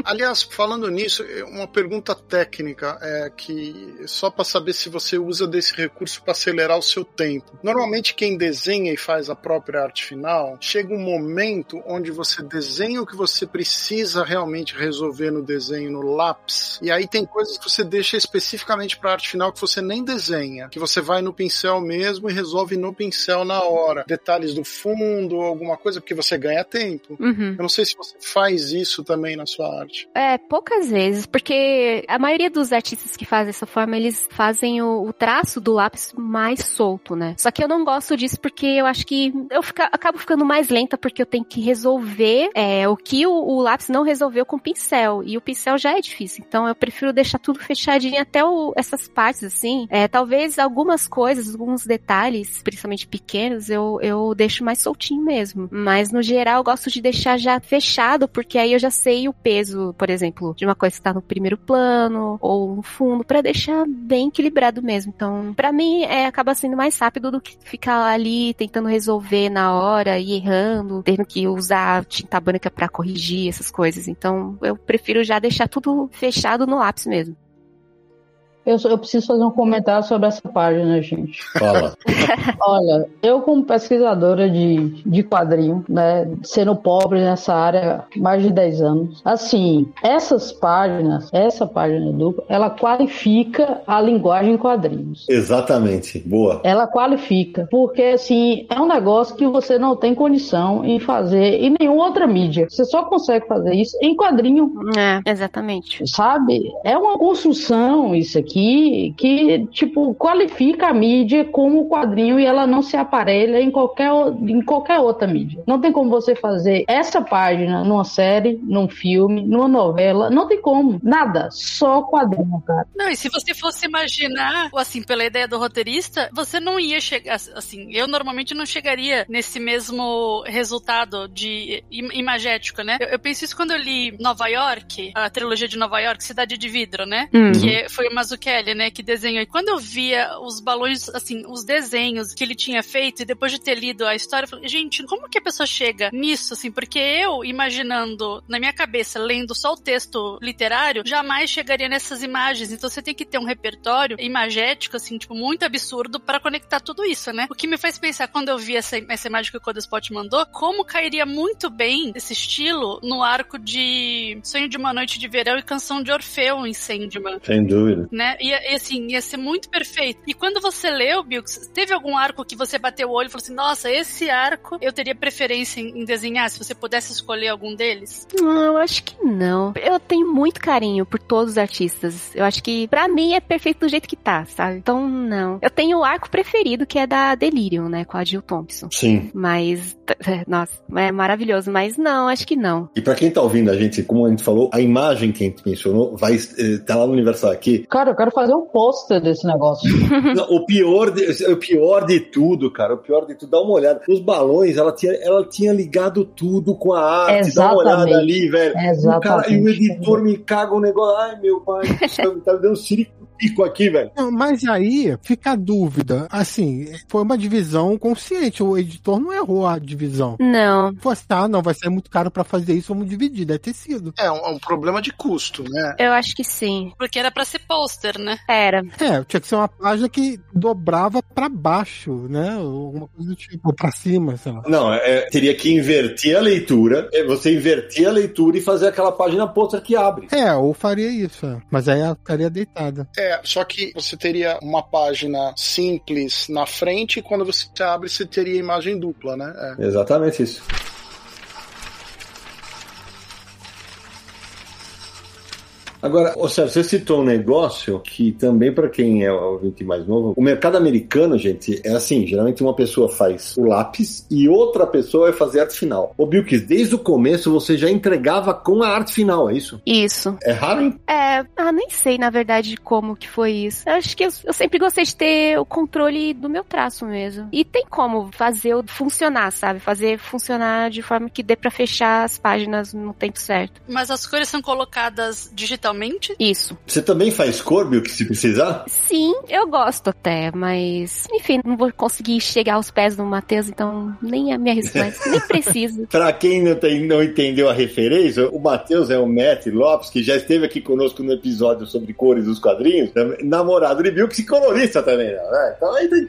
Aliás, falando nisso, uma pergunta técnica é que só para saber se você usa desse recurso para acelerar o seu tempo. Normalmente quem desenha e faz a própria arte final, chega um momento onde você desenha o que você precisa realmente resolver no desenho no lápis, e aí tem coisas que você deixa especificamente para arte final que você nem desenha, que você vai no pincel mesmo e resolve no pincel na hora. Detalhes do fundo, alguma coisa porque você ganha tempo. Uhum. Eu não sei se você faz isso também na sua arte. É, poucas vezes, porque a maioria dos artistas que fazem dessa forma, eles fazem o, o traço do lápis mais solto, né? Só que eu não gosto disso porque eu acho que eu fica, acabo ficando mais lenta porque eu tenho que resolver é, o que o, o, lápis não resolveu com o pincel. E o pincel já é difícil. Então eu prefiro deixar tudo fechadinho até o, essas partes, assim. É, talvez algumas coisas, alguns detalhes, principalmente pequenos, eu, eu deixo mais soltinho mesmo. Mas no geral eu gosto de deixar já fechado, porque aí eu já sei o peso, por exemplo, de uma coisa que tá no primeiro plano ou no fundo, para deixar bem equilibrado mesmo. Então, para mim, é, acaba sendo mais rápido do que ficar ali tentando resolver na hora e errando, tendo que usar tinta branca para corrigir essas coisas. Então, eu prefiro já deixar tudo fechado no lápis mesmo. Eu, eu, preciso fazer um comentário sobre essa página, gente. Fala. Olha, eu como pesquisadora de, de quadrinho, né, sendo pobre nessa área há mais de 10 anos, assim, essas páginas, essa página dupla, ela qualifica a linguagem em quadrinhos. Exatamente, boa. Ela qualifica, porque assim, é um negócio que você não tem condição em fazer em nenhuma outra mídia. Você só consegue fazer isso em quadrinho. É, exatamente. Sabe? É uma construção isso aqui aqui que, tipo, qualifica a mídia como quadrinho e ela não se aparelha em qualquer, em qualquer outra mídia. Não tem como você fazer essa página numa série, num filme, numa novela. Não tem como. Nada. Só quadrinho, cara. Não, e se você fosse imaginar, assim, pela ideia do roteirista, você não ia chegar, assim, eu normalmente não chegaria nesse mesmo resultado de imagético, né? Eu, eu penso isso quando eu li Nova York, a trilogia de Nova York, Cidade de Vidro, né? Uhum. Que foi uma Kelly, né, que desenhou. E quando eu via os balões, assim, os desenhos que ele tinha feito, e depois de ter lido a história, eu falei, gente, como que a pessoa chega nisso, assim? Porque eu, imaginando, na minha cabeça, lendo só o texto literário, jamais chegaria nessas imagens. Então você tem que ter um repertório imagético, assim, tipo, muito absurdo para conectar tudo isso, né? O que me faz pensar, quando eu vi essa, essa imagem que o Codespot mandou, como cairia muito bem esse estilo no arco de Sonho de uma Noite de Verão e Canção de Orfeu em Sandman. Sem dúvida. Né? E, e assim, ia ser muito perfeito. E quando você leu, Bilks, teve algum arco que você bateu o olho e falou assim: nossa, esse arco eu teria preferência em, em desenhar, se você pudesse escolher algum deles? Não, eu acho que não. Eu tenho muito carinho por todos os artistas. Eu acho que pra mim é perfeito do jeito que tá, sabe? Então, não. Eu tenho o arco preferido que é da Delirium, né? Com a Jill Thompson. Sim. Mas, nossa, é maravilhoso. Mas não, acho que não. E pra quem tá ouvindo a gente, como a gente falou, a imagem que a gente mencionou vai eh, tá lá no Universal aqui. Cara, eu quero fazer um pôster desse negócio. Não, o pior de, o pior de tudo, cara, o pior de tudo, dá uma olhada. Os balões, ela tinha, ela tinha ligado tudo com a arte. Dá uma olhada Exatamente. ali, velho. O cara, Exatamente. e o editor me caga o negócio. Ai, meu pai, tá me dando circo aqui, velho. Não, mas aí fica a dúvida. Assim, foi uma divisão consciente. O editor não errou a divisão. Não. Fosse, tá, não, vai ser muito caro pra fazer isso, vamos dividir, deve ter sido. É um, é um problema de custo, né? Eu acho que sim. Porque era pra ser pôster, né? Era. É, tinha que ser uma página que dobrava pra baixo, né? Ou Alguma coisa do tipo, ou pra cima, sei lá. Não, é, teria que inverter a leitura. é, Você inverter a leitura e fazer aquela página pôster que abre. É, ou faria isso, é. mas aí ela ficaria deitada. É, só que você teria uma página simples na frente e quando você abre, você teria imagem dupla, né? É. Exatamente isso. Agora, ô Sérgio, você citou um negócio que também, para quem é ouvinte mais novo, o mercado americano, gente, é assim: geralmente uma pessoa faz o lápis e outra pessoa vai fazer a arte final. Ô Bilkis, desde o começo você já entregava com a arte final, é isso? Isso. É raro, hein? É, ah, nem sei, na verdade, como que foi isso. Eu acho que eu, eu sempre gostei de ter o controle do meu traço mesmo. E tem como fazer o funcionar, sabe? Fazer funcionar de forma que dê pra fechar as páginas no tempo certo. Mas as cores são colocadas Isso. Você também faz cor, Bilkis, se precisar? Sim, eu gosto até, mas enfim, não vou conseguir chegar aos pés do Matheus, então nem a minha resposta, nem preciso. Pra quem não, tem- não entendeu a referência, o Matheus é o Matt Lopes, que já esteve aqui conosco no episódio sobre cores dos quadrinhos, namorado de Bilkis e colorista também, né? Então aí tem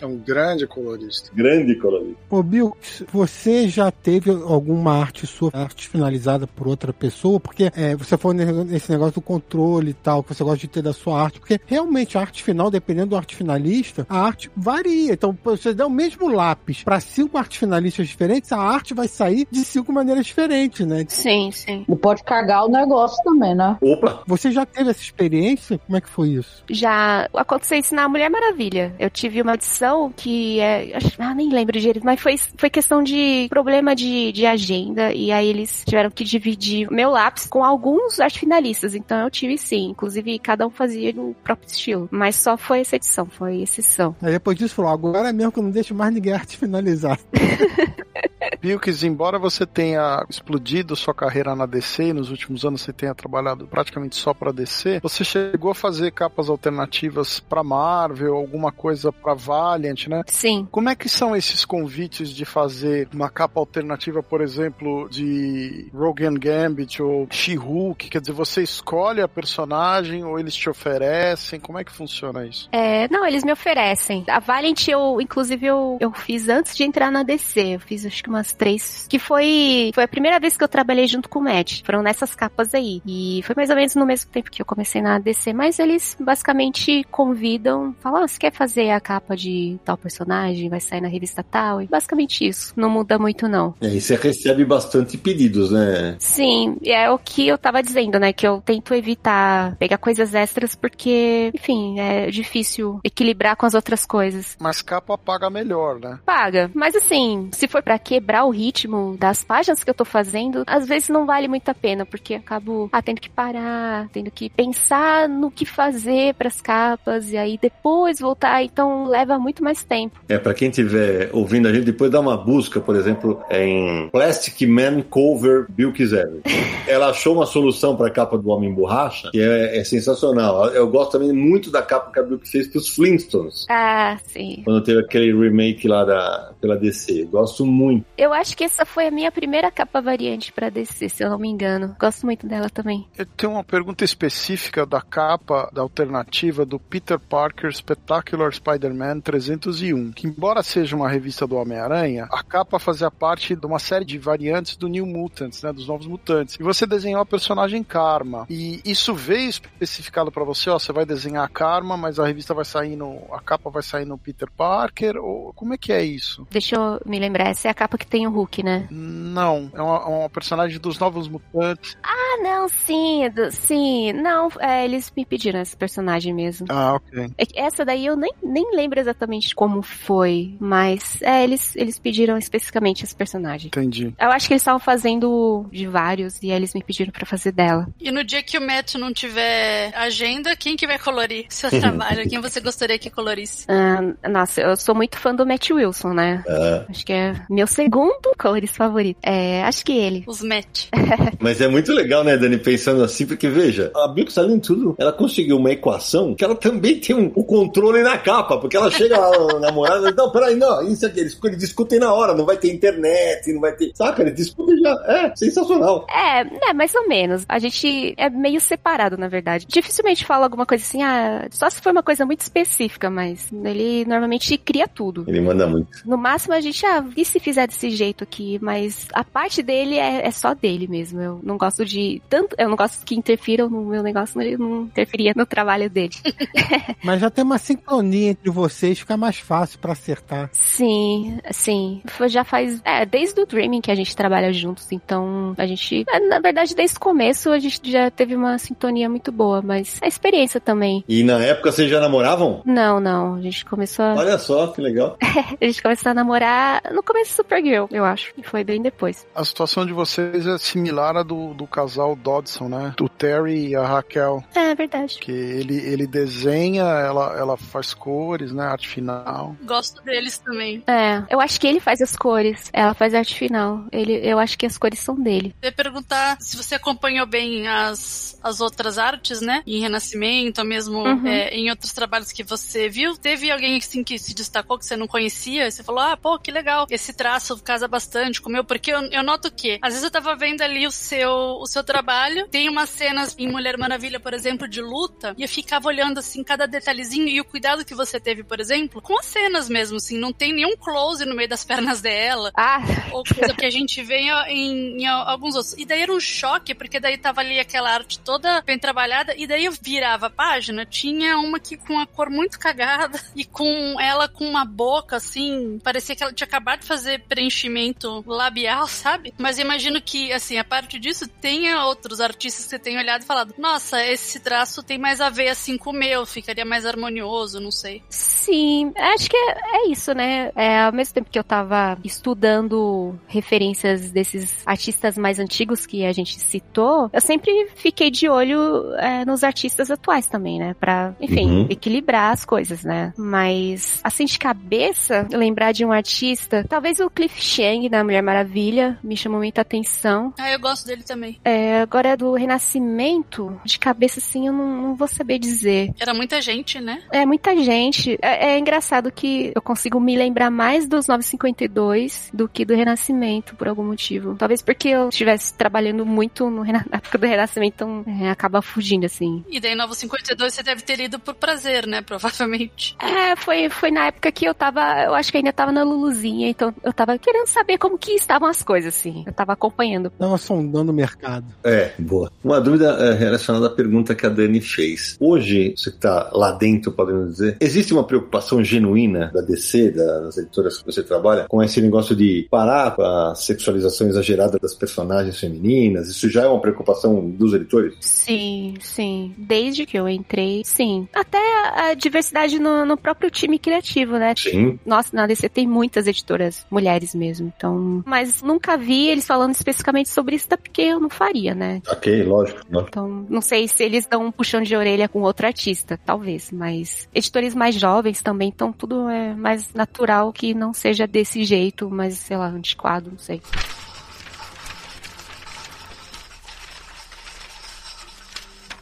É um grande colorista. grande colorista. Ô, Bill, você já teve alguma arte sua, arte finalizada por outra pessoa? Porque é, você falou nesse negócio do controle e tal, que você gosta de ter da sua arte. Porque realmente a arte final, dependendo do arte finalista, a arte varia. Então, você der o mesmo lápis para cinco artes finalistas diferentes, a arte vai sair de cinco maneiras diferentes, né? Sim, sim. E pode cagar o negócio também, né? Opa! Você já teve essa experiência? Como é que foi isso? Já aconteceu isso na Mulher Maravilha. Eu tive uma edição que é. Ah, nem lembro direito, mas foi, foi questão de problema de, de agenda. E aí eles tiveram que dividir meu lápis com alguns arte finalistas. Então eu tive sim. Inclusive, cada um fazia o próprio estilo. Mas só foi essa edição, foi exceção. Aí depois disso falou, agora é mesmo que eu não deixo mais ninguém arte finalizar. Bilkis, embora você tenha explodido sua carreira na DC e nos últimos anos você tenha trabalhado praticamente só pra DC, você chegou a fazer capas alternativas pra Marvel, alguma coisa pra Valiant, né? Sim. Como é que são esses convites de fazer uma capa alternativa, por exemplo, de Rogue and Gambit ou She-Hulk? Quer dizer, você escolhe a personagem ou eles te oferecem? Como é que funciona isso? É, não, eles me oferecem. A Valiant, eu, inclusive, eu, eu fiz antes de entrar na DC. Eu fiz acho que umas três. Que foi, foi a primeira vez que eu trabalhei junto com o Matt. Foram nessas capas aí. E foi mais ou menos no mesmo tempo que eu comecei na DC. Mas eles basicamente convidam, falam: ah, você quer fazer a capa de tal personagem? Vai sair na revista tal? E basicamente isso. Não muda muito, não. E aí você recebe bastante pedidos, né? Sim, é o que eu tava dizendo, né? Que eu tento evitar pegar coisas extras porque, enfim, é difícil equilibrar com as outras coisas. Mas capa paga melhor, né? Paga, mas assim, se for pra quebrar quebrar o ritmo das páginas que eu tô fazendo, às vezes não vale muito a pena, porque acabo ah, tendo que parar, tendo que pensar no que fazer para as capas e aí depois voltar, então leva muito mais tempo. É, para quem estiver ouvindo a gente, depois dá uma busca, por exemplo, em Plastic Man Cover Bill Kizero. Ela achou uma solução para a capa do Homem Borracha, que é, é, sensacional. Eu gosto também muito da capa que a Bill fez para os Flintstones. Ah, sim. Quando teve aquele remake lá da, pela DC. Gosto muito. Eu acho que essa foi a minha primeira capa variante para DC, se eu não me engano. Gosto muito dela também. Eu tenho uma pergunta específica da capa da alternativa do Peter Parker Spectacular Spider-Man 301, que embora seja uma revista do Homem-Aranha, a capa fazia parte de uma série de variantes do New Mutants, né, dos Novos Mutantes. E você desenhou a personagem Karma. E isso veio especificado para você, ó, você vai desenhar a Karma, mas a revista vai sair no, a capa vai sair no Peter Parker, ou como é que é isso? Deixa eu me lembrar, essa é a capa que tem o Hulk, né? Não, é uma, uma personagem dos Novos Mutantes. Ah, não, sim, sim, não, é, eles me pediram esse personagem mesmo. Ah, ok. É essa daí eu nem, nem lembro exatamente como foi, mas é, eles, eles pediram especificamente esse personagem. Entendi. Eu acho que eles estavam fazendo de vários e aí eles me pediram para fazer dela. E no dia que o Matt não tiver agenda, quem que vai colorir seu trabalho? quem você gostaria que colorisse? Ah, nossa, eu sou muito fã do Matt Wilson, né? Ah. Acho que é meu segundo colorista favorito. É, acho que ele. Os Matt. Mas é muito legal, né, Dani, pensando assim, porque veja, a além de tudo, ela conseguiu uma equação que ela também tem um, o controle na capa, porque ela chega lá na namorada e não, peraí, não, isso aqui, eles, eles discutem na hora, não vai ter internet, não vai ter. Saca? Eles discutem já. É, sensacional. É, né, mais ou menos. A gente é meio separado, na verdade. Dificilmente fala alguma coisa assim, ah, só se for uma coisa muito específica, mas ele normalmente cria tudo. Ele manda muito. No máximo a gente, ah, e se fizer desse jeito aqui? Mas a parte dele é, é só dele mesmo. Eu não gosto de. Tanto. Eu não gosto que interfiram no meu negócio, ele não interferia no trabalho dele. Mas já tem uma sincronia entre vocês, fica mais fácil pra acertar. Sim, sim. Já faz. É, desde o Dreaming que a gente trabalha juntos, então a gente. é, Na verdade, desde o começo a gente já teve uma sintonia muito boa, mas a experiência também. E na época vocês já namoravam? Não, não. A gente começou a, Olha só, que legal. a gente começou a namorar no começo do Supergirl, eu acho. E foi bem depois. A situação de vocês é similar à do, do casal Dodson, né? Do Terry e a Raquel. É verdade. Que ele, ele desenha, ela, ela faz cores, né? Arte final. Gosto deles também. É, eu acho que ele faz as cores. Ela faz a arte final. Ele, eu acho que as cores são dele. Eu ia perguntar se você acompanhou bem as, as outras artes, né? Em Renascimento, ou mesmo Uhum. é, em outros trabalhos que você viu. Teve alguém assim que se destacou que você não conhecia? E você falou, ah, pô, que legal. Esse traço casa bastante com o meu, porque eu, eu noto que, às vezes eu tava vendo ali o seu, o seu trabalho, tem umas cenas em Mulher Maravilha, por exemplo, de luta, e eu ficava olhando assim cada detalhezinho e o cuidado que você teve, por exemplo, com as cenas mesmo, assim, não tem nenhum close no meio das pernas dela Ah, ou coisa que a gente vê em, em- alguns outros. E daí era um choque, porque daí tava ali aquela arte toda bem trabalhada, e daí eu virava a página, tinha uma que com a cor muito cagada, e com ela com uma boca assim, parecia que ela tinha acabado de fazer preenchimento labial, sabe? Mas eu imagino que, assim, a parte disso, tenha outros artistas que tenham olhado e falado, nossa, esse traço tem mais a ver assim com o meu, ficaria mais harmonioso, não sei. Sim, acho que é, é isso, né? É, ao mesmo tempo que eu tava estudando referências desses artistas mais antigos que a gente citou, eu sempre fiquei de olho é, nos artistas atuais também, né? Pra, enfim, Uhum. equilibrar as coisas, né? Mas, assim, de cabeça, lembrar de um artista, talvez o Cliff Chang, da Mulher Maravilha, me chamou muita atenção. Ah, eu gosto dele também. É, agora, do Renascimento, de cabeça, assim, eu não, não vou saber dizer. Era muita gente, né? É muita gente. É, é engraçado que eu consigo me lembrar mais dos 952 do que do Renascimento, por algum motivo. Talvez porque eu estivesse trabalhando muito no na época do Renascimento, então é, acaba fugindo, assim. E daí Novo 52 você deve ter lido por prazer, né? Provavelmente. É, foi, foi na época que eu tava, eu acho que ainda tava na Luluzinha, então eu tava querendo saber como que estavam as coisas, assim. Eu tava acompanhando. Tava sondando o mercado. É, boa. Uma dúvida é, relacionada à pergunta que a Dani fez. Hoje, você que tá lá dentro, podemos dizer, existe uma preocupação genuína da DC, das editoras que você trabalha, com esse negócio de parar com a sexualização exagerada das personagens femininas? Isso já é uma preocupação dos editores? Sim, sim. Desde que eu entrei, sim. Até a diversidade no, no próprio time criativo, né? Sim. Nossa, na DC tem muitas editoras mulheres mesmo, então. Mas nunca vi eles falando especificamente sobre isso, até porque eu não faria, né? Ok, lógico. lógico. Então, não sei se eles dão um puxão de orelha com outro artista, talvez, mas editores mais jovens também, então tudo é mais natural que não seja desse jeito, mas sei lá, antiquado, não sei.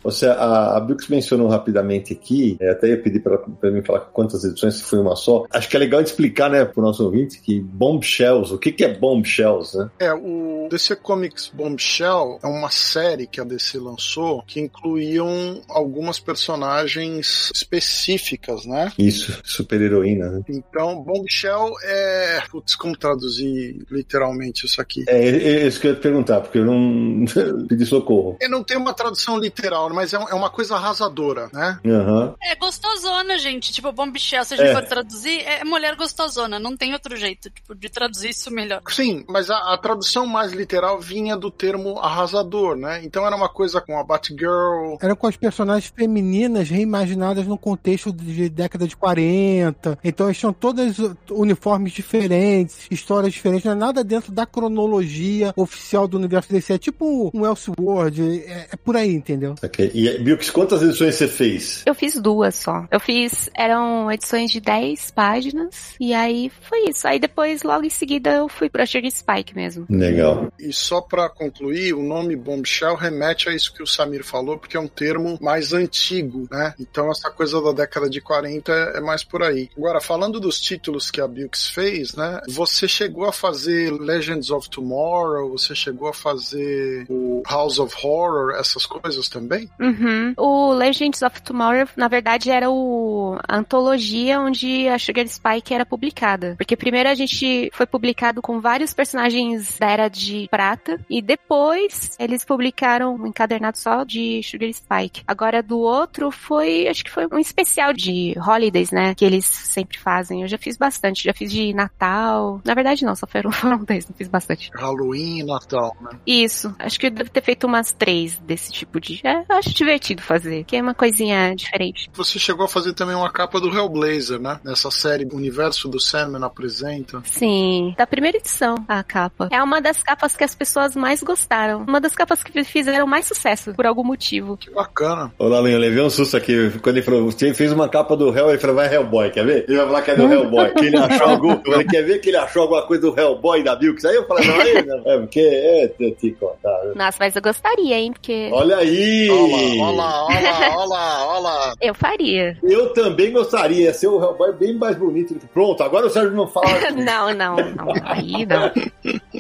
Você, a, a Brooks mencionou rapidamente aqui, é, até ia pedir para mim falar quantas edições, se foi uma só. Acho que é legal de explicar, né, pro nosso ouvinte, que Bombshells, o que, que é Bombshells, né? É, o DC Comics Bombshell é uma série que a DC lançou que incluíam algumas personagens específicas, né? Isso, super-heroína, né? Então, Bombshell é. Putz, como traduzir literalmente isso aqui? É, é, é isso que eu ia te perguntar, porque eu não pedi socorro. Eu não tenho uma tradução literal, mas é, é uma coisa arrasadora, né? Aham. É gostosona, gente. Tipo, Bombshell, se a gente É. for traduzir, é mulher gostosona. Não tem outro jeito, tipo, de traduzir isso melhor. Sim, mas a, a tradução mais literal vinha do termo arrasador, né? Então era uma coisa com a Batgirl. Era com as personagens femininas reimaginadas no contexto de década de 40. Então eles tinham todas uniformes diferentes, histórias diferentes, não é nada dentro da cronologia oficial do universo DC. É tipo um Elseworld, é, é por aí, entendeu? Ok. E, Brooks, quantas edições você fez? Eu fiz duas só. Eu fiz, eram edições de 10 páginas, e aí foi isso. Aí depois, logo em seguida, eu fui pra Sugar Spike mesmo. Legal. E só pra concluir, o nome Bombshell remete a isso que o Samir falou, porque é um termo mais antigo, né? Então essa coisa da década de 40 é mais por aí. Agora, falando dos títulos que a Bilks fez, né? Você chegou a fazer Legends of Tomorrow, você chegou a fazer o House of Horror, essas coisas também? Uhum. O Legends of Tomorrow, na verdade, era o a antologia onde a Sugar Spike era publicada. Porque primeiro a gente foi publicado com vários personagens da Era de Prata, e depois eles publicaram um encadernado só de Sugar Spike. Agora do outro foi, acho que foi um especial de Holidays, né? Que eles sempre fazem. Eu já fiz bastante, já fiz de Natal. Na verdade, não, só foram, foram dois, não fiz bastante. Halloween, Natal, né? Isso. Acho que eu devo ter feito umas três desse tipo de. É, acho divertido fazer, que é uma coisinha diferente. Você chegou a fazer também uma capa do Hellblazer, né? Nessa série O Universo do Sandman apresenta. Sim, da primeira edição, a capa. É uma das capas que as pessoas mais gostaram. Uma das capas que fizeram mais sucesso, por algum motivo. Que bacana. Ô, Lalinho, eu levei um susto aqui. Quando ele falou, você fez uma capa do Hell, ele falou, vai Hellboy, quer ver? Ele vai falar que é do Hellboy. Que ele achou algum. Falei, quer ver que ele achou alguma coisa do Hellboy da Bilks? Aí eu falei, não, aí não. É, porque é, te, te contar. Nossa, mas eu gostaria, hein? Porque Olha aí! Lá, olha lá, olha lá, olha lá. eu faria. Eu também gostaria, ia ser o Hellboy bem mais bonito. Pronto, agora o Sérgio não fala. não, não, não. Aí não.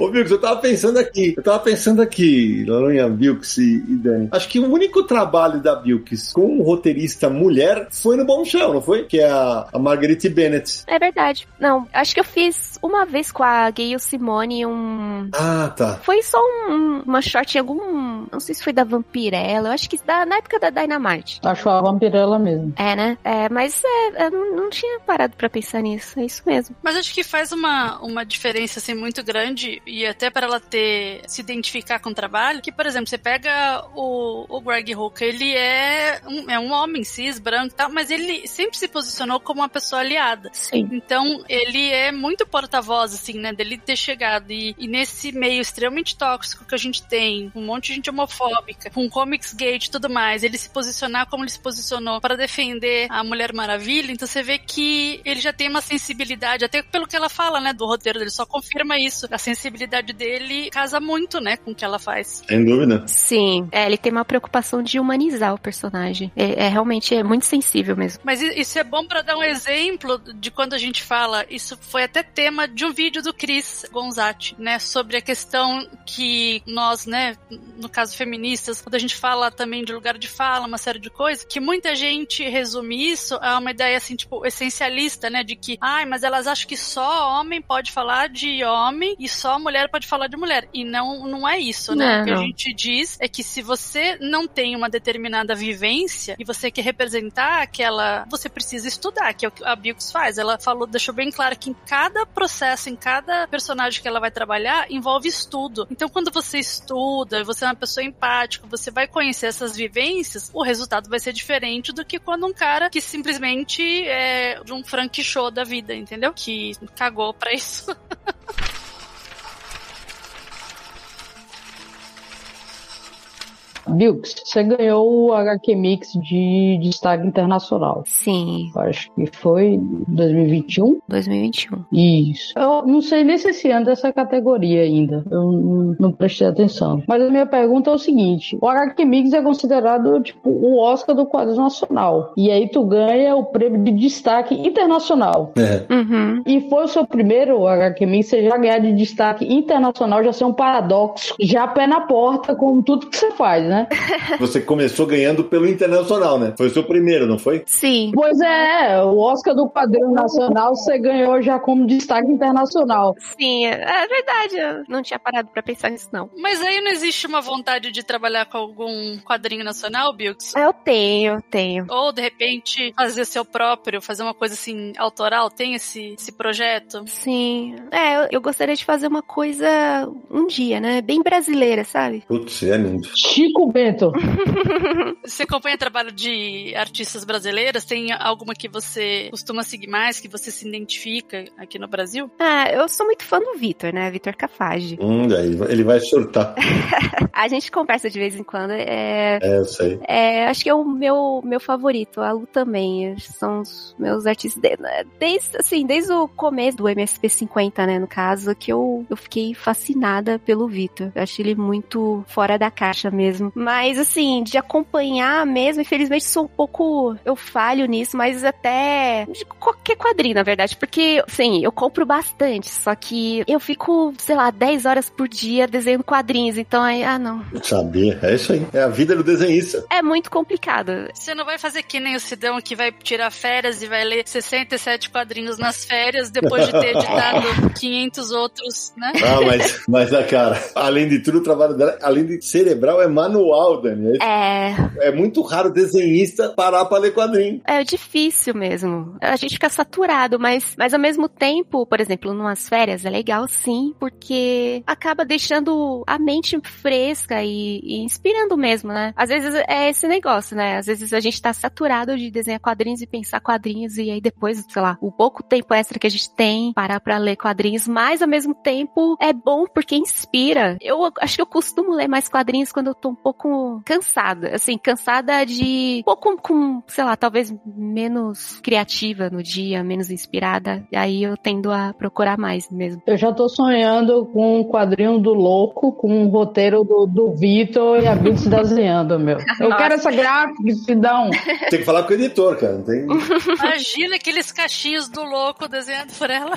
Ô, Bilks, eu tava pensando aqui. Eu tava pensando aqui, Laranha, Bilks e, e Dani. Acho que o único trabalho da Bilks com um roteirista mulher foi no Bombshell, não foi? Que é a, a Marguerite Bennett. É verdade. Não, acho que eu fiz uma vez com a Gayle Simone um. Ah, tá. Foi só um, uma short em algum. Não sei se foi da Vampirella. Eu acho que da, na época da Dynamite. Acho a vampirela mesmo. É, né? É, mas é, eu não, não tinha parado pra pensar nisso. É isso mesmo. Mas acho que faz uma, uma diferença assim muito grande e até para ela ter se identificar com o trabalho, que por exemplo, você pega o, o Greg Hooker, ele é um, é um homem cis, branco e tal, mas ele sempre se posicionou como uma pessoa aliada. Sim. Então, ele é muito porta-voz, assim, né? Dele ter chegado. E, e nesse meio extremamente tóxico que a gente tem, com um monte de gente homofóbica, com comics gay e tudo mais, ele se posicionar como ele se posicionou para defender a Mulher Maravilha, então você vê que ele já tem uma sensibilidade, até pelo que ela fala, né? Do roteiro dele, só confirma isso. A sensibilidade dele casa muito, né? Com o que ela faz. Sem dúvida. Sim. É, ele tem uma preocupação de humanizar o personagem. É, é realmente é muito sensível mesmo. Mas isso é bom para dar um exemplo de quando a gente fala. Isso foi até tema de um vídeo do Chris Gonzatti, né? Sobre a questão que nós, né, no caso feministas, quando a gente fala também de lugar de fala, uma série de coisas, que muita gente resume isso a uma ideia assim, tipo, essencialista, né? De que, ai, mas elas acham que só homem pode falar de homem e só mulher pode falar de mulher. E não, não é isso, né? Não, o que a gente diz é que se você não tem uma determinada vivência e você quer representar aquela. Você precisa estudar, que é o que a Bilks faz. Ela falou, deixou bem claro que em cada processo, em cada personagem que ela vai trabalhar, envolve estudo. Então, quando você estuda, você é uma pessoa empática, você vai conhecer essas vivências, o resultado vai ser diferente do que quando um cara que simplesmente é de um Frank Show da vida, entendeu? Que cagou pra isso. Bilks, você ganhou o HQ Mix de destaque internacional. Sim, Acho que foi 2021. 2021. Isso. Eu não sei nem se esse ano dessa categoria ainda. Eu não, não prestei atenção. Mas a minha pergunta é o seguinte: o HQ Mix é considerado tipo o Oscar do quadro nacional. E aí tu ganha o prêmio de destaque internacional. É. Uhum. E foi o seu primeiro HQ Mix, você já ganhar de destaque internacional, já ser um paradoxo. Já pé na porta, como tudo que você faz, né? Você começou ganhando pelo internacional, né? Foi o seu primeiro, não foi? Sim. Pois é, o Oscar do quadrinho nacional você ganhou já como destaque internacional. Sim, é verdade. Eu não tinha parado pra pensar nisso, não. Mas aí não existe uma vontade de trabalhar com algum quadrinho nacional, Bilks? Eu tenho, eu tenho. Ou, de repente, fazer seu próprio, fazer uma coisa assim, autoral? Tem esse, esse projeto? Sim. É, eu, eu gostaria de fazer uma coisa um dia, né? Bem brasileira, sabe? Putz, é lindo. Chico Bento. Você acompanha o trabalho de artistas brasileiras? Tem alguma que você costuma seguir mais, que você se identifica aqui no Brasil? Ah, eu sou muito fã do Vitor, né? Vitor Cafage. Hum, daí ele vai surtar. A gente conversa de vez em quando. É, É, eu sei. é, acho que é o meu, meu favorito. A Lu também. São os meus artistas. de- Desde, assim, desde o começo do MSP 50, né? No caso, que eu, eu fiquei fascinada pelo Vitor. Eu acho ele muito fora da caixa mesmo. Mas, assim, de acompanhar mesmo, infelizmente sou um pouco. Eu falho nisso, mas até. De qualquer quadrinho, na verdade. Porque, assim, eu compro bastante. Só que eu fico, sei lá, 10 horas por dia desenhando quadrinhos. Então aí, ah, não. Sabia. É isso aí. É a vida do desenhista. É muito complicado. Você não vai fazer que nem o Sidão que vai tirar férias e vai ler 67 quadrinhos nas férias depois de ter editado 500 outros, né? Ah, mas, mas a cara, além de tudo, o trabalho dela, além de cerebral, é manual, Dani. É, É, é muito raro desenhista parar pra ler quadrinho. é difícil mesmo. A gente fica saturado, mas, mas ao mesmo tempo, por exemplo, numas férias é legal sim, porque acaba deixando a mente fresca e, e inspirando mesmo, né? Às vezes é esse negócio, né? Às vezes a gente tá saturado de desenhar quadrinhos e pensar quadrinhos e aí depois, sei lá, o pouco tempo extra que a gente tem parar pra ler quadrinhos, mas ao mesmo tempo é bom porque inspira. Eu acho que eu costumo ler mais quadrinhos quando eu tô um pouco cansada, assim, cansada de um pouco com, sei lá, talvez menos criativa no dia, menos inspirada. E aí eu tendo a procurar mais mesmo. Eu já tô sonhando com um quadrinho do louco, com um roteiro do, do Vitor e a Bilks desenhando, meu. Eu Nossa. quero essa gráfica, um. Tem que falar com o editor, cara. Não tem... Imagina aqueles cachinhos do louco desenhado por ela.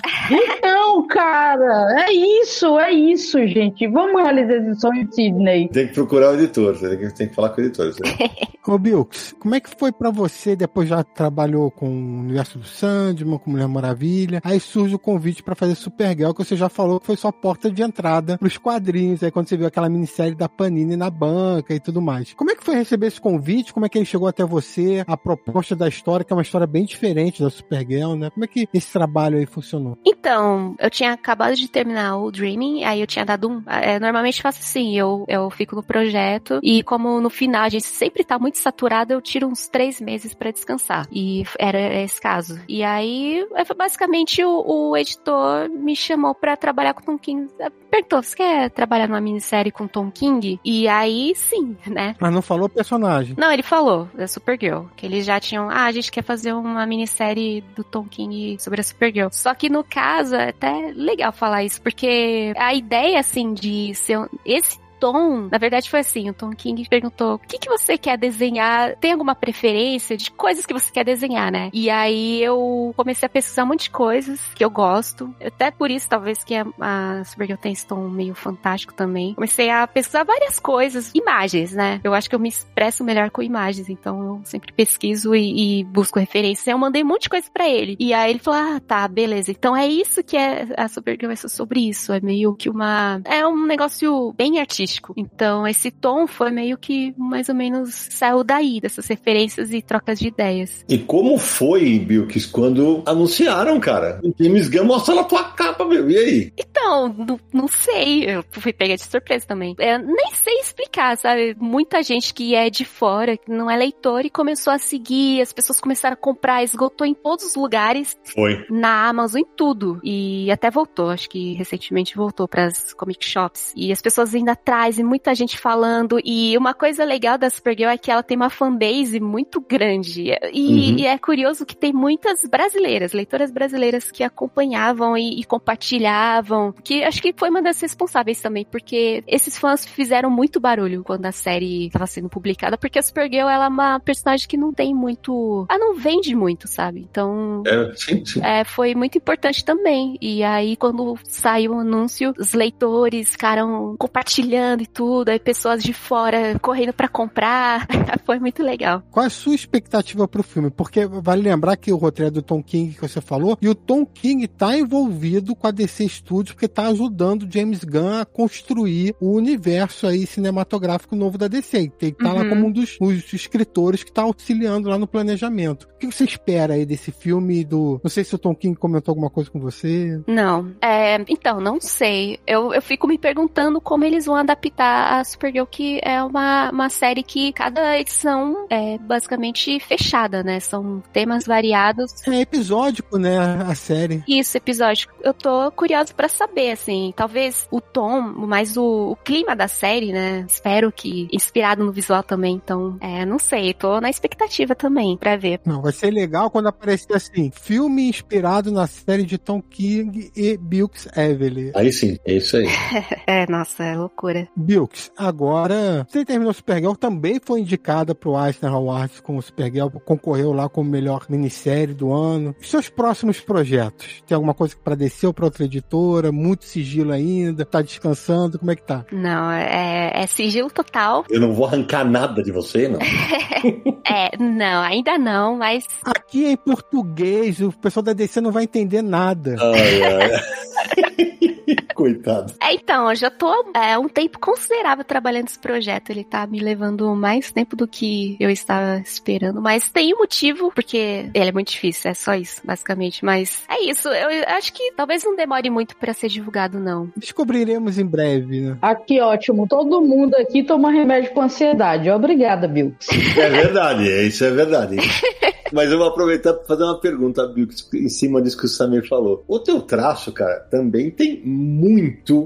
Não, cara, é isso, é isso, gente. Vamos realizar esse sonho, Sidney. tem que procurar o editor. Tem que, tem que falar com o editor. aí. Ô, Bilks, como é que foi pra você, depois já trabalhou com o universo do Sandman, com Mulher Maravilha, aí surge o convite pra fazer Supergirl, que você já falou que foi sua porta de entrada pros quadrinhos, aí quando você viu aquela minissérie da Panini na banca e tudo mais. Como é que foi receber esse convite? Como é que ele chegou até você? A proposta da história, que é uma história bem diferente da Supergirl, né? Como é que esse trabalho aí funcionou? Então, eu tinha acabado de terminar o Dreaming, aí eu tinha dado um. é, normalmente eu faço assim, eu, eu fico no projeto, e como no final a gente sempre tá muito saturado, eu tiro uns três meses pra descansar. E era esse caso. E aí, é, basicamente o, o editor me chamou pra trabalhar com Tom King. Perguntou, você quer trabalhar numa minissérie com Tom King? E aí, sim, né? Mas não falou personagem. Não, ele falou da Supergirl, que eles já tinham, ah, a gente quer fazer uma minissérie do Tom King sobre a Supergirl. Só que no caso, é até legal falar isso, porque a ideia, assim, de ser esse Tom, na verdade foi assim, o Tom King perguntou, o que, que você quer desenhar? Tem alguma preferência de coisas que você quer desenhar, né? E aí eu comecei a pesquisar um monte de coisas que eu gosto. Até por isso, talvez, que a, a Supergirl tem esse tom meio fantástico também. Comecei a pesquisar várias coisas, imagens, né? Eu acho que eu me expresso melhor com imagens, então eu sempre pesquiso e, e busco referências. Eu mandei um monte de coisa para ele. E aí ele falou: Ah, tá, beleza. Então é isso que é a Supergirl é sobre isso. É meio que uma. É um negócio bem artístico. Então esse tom foi meio que mais ou menos saiu daí, dessas referências e trocas de ideias. E como foi, Bilks, quando anunciaram, cara? O James Gunn mostra na tua capa, meu. E aí? Então, não, não sei. Eu fui pega de surpresa também. Eu nem sei explicar, sabe? Muita gente que é de fora, que não é leitor, e começou a seguir, as pessoas começaram a comprar, esgotou em todos os lugares. Foi. Na Amazon, em tudo. E até voltou, acho que recentemente voltou para as comic shops. E as pessoas ainda atrás, e muita gente falando. E uma coisa legal da Supergirl é que ela tem uma fanbase muito grande. E, uhum. e é curioso que tem muitas brasileiras, leitoras brasileiras que acompanhavam e, e compartilhavam. Que acho que foi uma das responsáveis também, porque esses fãs fizeram muito barulho quando a série estava sendo publicada, porque a Supergirl ela é uma personagem que não tem muito. Ela não vende muito, sabe? Então. É, sim, sim. É, foi muito importante também. E aí, quando saiu o anúncio, os leitores ficaram compartilhando e tudo, aí pessoas de fora correndo para comprar. foi muito legal. Qual é a sua expectativa pro filme? Porque vale lembrar que o roteiro é do Tom King que você falou, e o Tom King tá envolvido com a DC Studios, porque tá ajudando o James Gunn a construir o universo aí cinematográfico novo da DC. Ele tá uhum. lá como um dos, dos escritores que tá auxiliando lá no planejamento. O que você espera aí desse filme do... Não sei se o Tom King comentou alguma coisa com você. Não. É, então, não sei. Eu, eu fico me perguntando como eles vão adaptar a Supergirl, que é uma, uma série que cada edição é basicamente fechada, né? São temas variados. É episódico, né? A série. Isso, episódico. Eu tô curiosa para saber, assim. Talvez o tom, mais o, o, clima da série, né? Espero que inspirado no visual também. Então, é, não sei. Tô na expectativa também para ver. Não, vai ser legal quando aparecer assim: filme inspirado na série de Tom King e Bilks Evely. Aí sim, é isso aí. é, nossa, é loucura. Bilks, agora, você terminou Supergirl, também foi indicada pro Eisner Awards como Supergirl, concorreu lá como melhor minissérie do ano. Os seus próximos projetos? Tem alguma coisa para descer ou pra outra editora? Muito sigilo ainda? Tá descansando? Como é que tá? Não, é, é sigilo total. Eu não vou arrancar nada de você, não. é, não, ainda não, mas. Aqui em português, o pessoal da DC não vai entender nada. Ai, ai. Coitado. É, então, eu já tô é, um tempo considerável trabalhando nesse projeto. Ele tá me levando mais tempo do que eu estava esperando. Mas tem um motivo, porque ele é muito difícil, é só isso, basicamente. Mas é isso. Eu acho que talvez não demore muito para ser divulgado, não. Descobriremos em breve, né? Aqui, ótimo. Todo mundo aqui toma remédio com ansiedade. Obrigada, Bill. É verdade, isso é verdade. Mas eu vou aproveitar para fazer uma pergunta, Bill, em cima disso que o Samir falou. O teu traço, cara, também tem muito,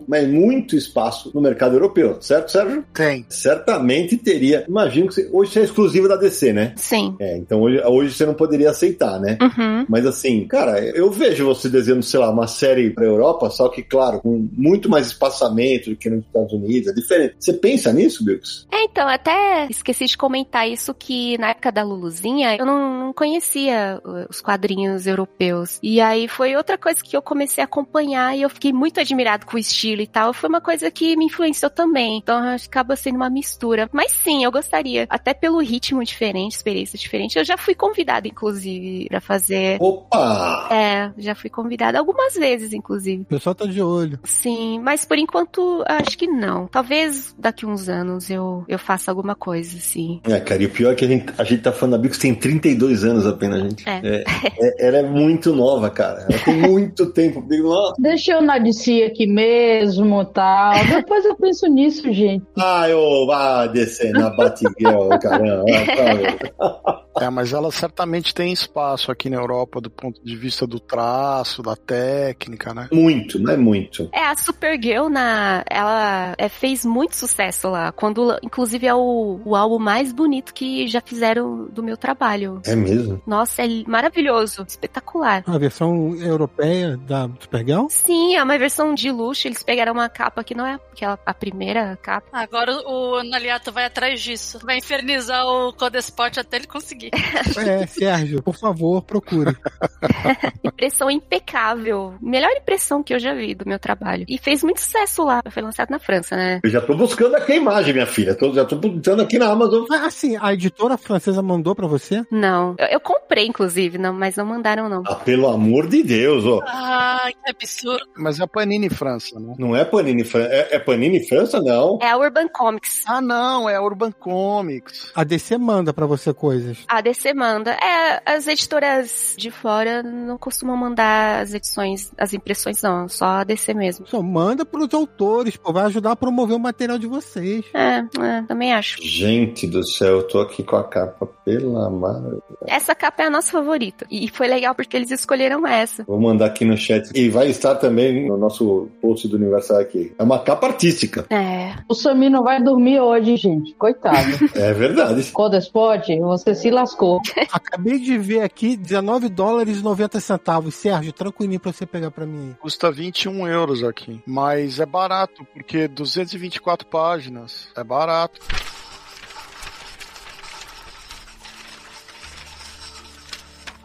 mas muito espaço no mercado europeu, certo, Sérgio? Tem. Certamente teria. Imagino que você, hoje você é exclusivo da DC, né? Sim. É, então hoje, hoje você não poderia aceitar, né? Uhum. Mas assim, cara, eu vejo você desenhando, sei lá, uma série pra Europa, só que, claro, com muito mais espaçamento do que nos Estados Unidos, é diferente. Você pensa nisso, Bilks? É, então, até esqueci de comentar isso que na época da Luluzinha eu não, não conhecia os quadrinhos europeus. E aí foi outra coisa que eu comecei a acompanhar e eu fiquei muito admirado com o estilo e tal. Foi uma coisa que me influenciou também. Então acaba sendo uma mistura. Mas sim, eu gostaria. Até pelo ritmo diferente, experiência diferente. Eu já fui convidada, inclusive, para fazer. Opa! É, já fui convidada algumas vezes, inclusive. O pessoal tá de olho. Sim, mas por enquanto acho que não. Talvez daqui uns anos eu, eu faça alguma coisa, assim. É, cara, e o pior é que a gente, a gente tá falando da Bicos tem 32 anos apenas, gente. É. É, é, ela é muito nova, cara. Ela tem muito tempo. Nossa. Deixa eu na DC aqui mesmo tal. Depois eu penso nisso, gente. Ah, eu vá descer na Batgirl, caramba. É, mas ela certamente tem espaço aqui na Europa do ponto de vista do traço, da técnica, né? Muito, não é muito. É, a Supergirl, na, ela é, fez muito sucesso lá. Quando, inclusive, é o, o álbum mais bonito que já fizeram do meu trabalho. É mesmo? Nossa, é maravilhoso, espetacular. A versão europeia da Supergirl? Sim, é uma versão de luxo. Eles pegaram uma capa que não é aquela, a primeira capa. Agora o Naliato vai atrás disso. Vai infernizar o Codespot até ele conseguir. É, Sérgio, por favor, procure. impressão impecável. Melhor impressão que eu já vi do meu trabalho. E fez muito sucesso lá. Foi lançado na França, né? Eu já tô buscando aqui a imagem, minha filha. Tô, já tô buscando aqui na Amazon. Ah, assim, a editora francesa mandou pra você? Não. Eu, eu comprei, inclusive, não, mas não mandaram, não. Ah, pelo amor de Deus, ó. Ah, que absurdo. Mas é Panini França, né? Não é Panini França. É, é Panini França, não. É a Urban Comics. Ah, não, é a Urban Comics. A DC manda pra você coisas. A DC manda. É, as editoras de fora não costumam mandar as edições, as impressões, não. Só a DC mesmo. Só manda pros autores, pô. Vai ajudar a promover o material de vocês. É, é também acho. Gente do céu, eu tô aqui com a capa, pela mar... Essa capa é a nossa favorita. E foi legal porque eles escolheram essa. Vou mandar aqui no chat. E vai estar também no nosso post do Universal aqui. É uma capa artística. É. O Samir não vai dormir hoje, gente. Coitado. É verdade. Codespot, você se lascou. Acabei de ver aqui 19 dólares e 90 centavos. Sérgio, tranquilinho pra você pegar pra mim aí. Custa 21 euros aqui. Mas é barato, porque 224 páginas. É barato.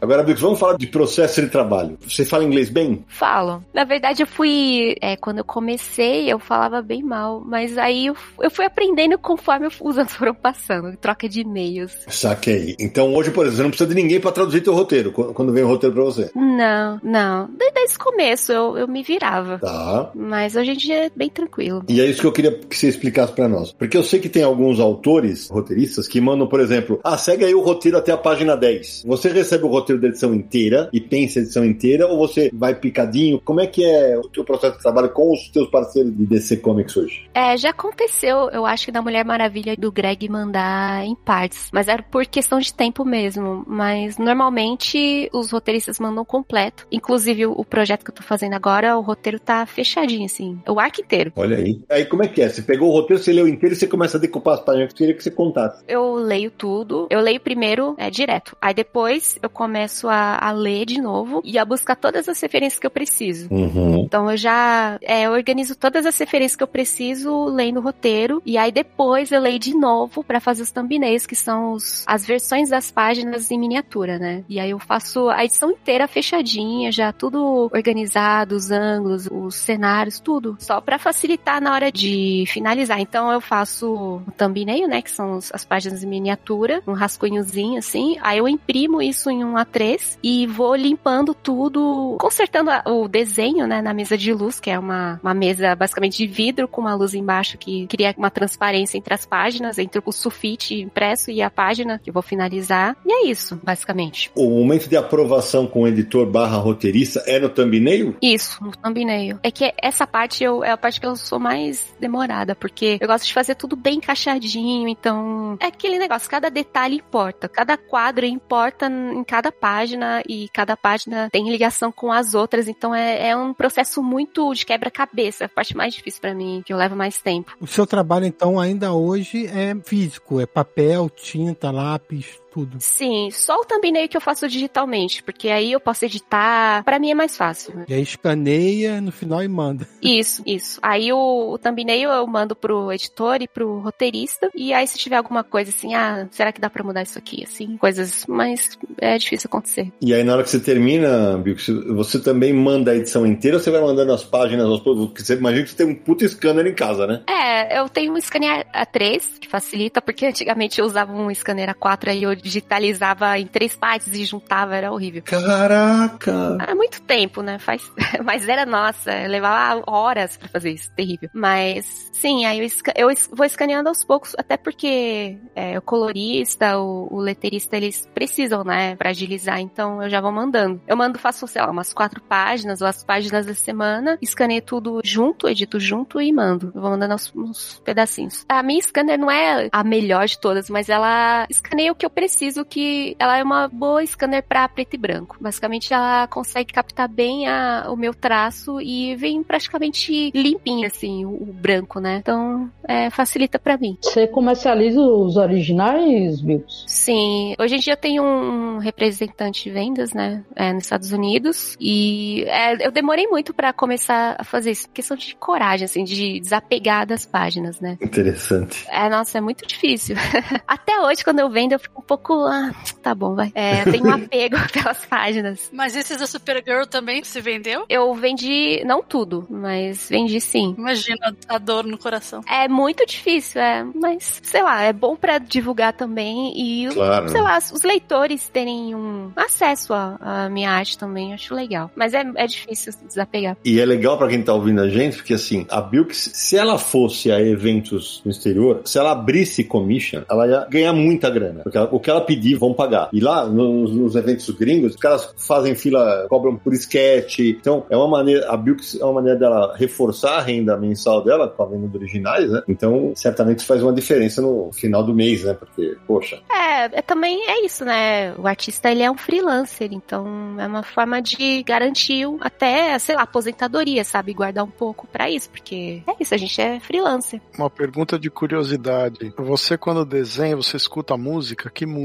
Agora, Bix, vamos falar de processo de trabalho. Você fala inglês bem? Falo. Na verdade, eu fui. É, quando eu comecei, eu falava bem mal. Mas aí eu, eu fui aprendendo conforme os anos foram passando. Troca de e-mails. Saquei. Então hoje, por exemplo, você não precisa de ninguém pra traduzir teu roteiro, quando vem o roteiro pra você. Não, não. De- Desde o começo eu, eu me virava. Tá. Mas hoje em dia é bem tranquilo. E é isso que eu queria que você explicasse pra nós. Porque eu sei que tem alguns autores, roteiristas, que mandam, por exemplo, ah, segue aí o roteiro até a página 10. Você recebe o roteiro da edição inteira e pensa a edição inteira, ou você vai picadinho? Como é que é o teu processo de trabalho com os teus parceiros de DC Comics hoje? É, já aconteceu, eu acho que da Mulher Maravilha do Greg mandar em partes. Mas era por questão de tempo mesmo. Mas normalmente os roteiristas mandam completo. Inclusive o, projeto que eu tô fazendo agora, o roteiro tá fechadinho, assim. O arco inteiro. Olha aí. Aí como é que é? Você pegou o roteiro, você leu inteiro e você começa a decupar as páginas que eu queria que você contasse. Eu leio tudo. Eu leio primeiro, é direto. Aí depois eu começo a, a ler de novo e a buscar todas as referências que eu preciso. Uhum. Então eu já é, eu organizo todas as referências que eu preciso lendo o roteiro e aí depois eu leio de novo pra fazer os thumbnails, que são os, as versões das páginas em miniatura, né? E aí eu faço a edição inteira fechadinha, já tudo organizado, os ângulos, os cenários, tudo, só pra facilitar na hora de finalizar. Então eu faço o thumbnail, né, que são as páginas em miniatura, um rascunhozinho assim, aí eu imprimo isso em um A3 e vou limpando tudo, consertando a- o desenho, né, na mesa de luz, que é uma, uma mesa basicamente de vidro com uma luz embaixo que cria uma transparência entre as páginas, entre o sulfite impresso e a página que eu vou finalizar. E é isso, basicamente. O momento de aprovação com o editor barra roteirista é no thumbnail? Isso, no thumbnail. É que essa parte eu, é a parte que eu sou mais demorada, porque eu gosto de fazer tudo bem encaixadinho, então é aquele negócio, cada detalhe importa, cada quadro importa em cada página e cada página tem ligação com as outras, então é, é um processo muito de quebra-cabeça, a parte mais difícil pra mim, que eu levo mais tempo. O seu trabalho, então, ainda hoje é físico, é papel, tinta, lápis, tudo. Sim, só o thumbnail que eu faço digitalmente, porque aí eu posso editar, pra mim é mais fácil. né? E aí escaneia no final e manda. Isso, isso. Aí o, o thumbnail eu mando pro editor e pro roteirista. E aí se tiver alguma coisa assim, ah, será que dá pra mudar isso aqui? Assim, coisas, mas é difícil acontecer. E aí, na hora que você termina, Bico, você também manda a edição inteira ou você vai mandando as páginas aos poucos? Porque você imagina que você tem um puta scanner em casa, né? É, eu tenho um scanner A3, que facilita, porque antigamente eu usava um scanner A4, aí eu digitalizava em três partes e juntava, era horrível. Caraca! Há muito tempo, né? Faz... Mas era nossa, levava horas pra fazer isso, terrível. Mas sim, aí eu, eu vou escaneando aos poucos, até porque é, o colorista, o, o letterista, eles precisam, né, pra agilizar, então eu já vou mandando. Eu mando, faço, sei lá, umas quatro páginas ou as páginas da semana, escaneio tudo junto, edito junto e mando. Eu vou mandando aos, uns pedacinhos. A minha scanner não é a melhor de todas, mas ela escaneia o que eu preciso preciso que ela é uma boa scanner para preto e branco. Basicamente, ela consegue captar bem a, o meu traço e vem praticamente limpinho, assim, o, o branco, né? Então, é, facilita para mim. Você comercializa os originais, Bills? Sim. Hoje em dia tem um representante de vendas, né? É, nos Estados Unidos. E é, eu demorei muito para começar a fazer isso. Questão de coragem, assim, de desapegar das páginas, né? Interessante. É, nossa, é muito difícil. Até hoje, quando eu vendo, eu fico um pouco. Ah, tá bom, vai. É, eu tenho um apego pelas páginas. Mas esses da Supergirl também se vendeu? Eu vendi, não tudo, mas vendi sim. Imagina a dor no coração. É muito difícil, é. Mas, sei lá, é bom para divulgar também e, Claro. sei lá, os leitores terem um acesso à, à minha arte também, eu acho legal. Mas é, é difícil desapegar. E é legal pra quem tá ouvindo a gente, porque assim, a Bilks, se ela fosse a eventos no exterior, se ela abrisse commission, ela ia ganhar muita grana. Porque ela- o que ela pedir, vão pagar. E lá, nos, nos eventos gringos, os caras fazem fila, cobram por sketch. Então, é uma maneira, a Bilks é uma maneira dela reforçar a renda mensal dela com a venda de originais, né? Então, certamente isso faz uma diferença no final do mês, né? Porque, poxa, É, é, também é isso, né? O artista, ele é um freelancer, então é uma forma de garantir até, sei lá, aposentadoria, sabe? Guardar um pouco pra isso, porque é isso, a gente é freelancer. Uma pergunta de curiosidade. Você, quando desenha, você escuta música? Que música?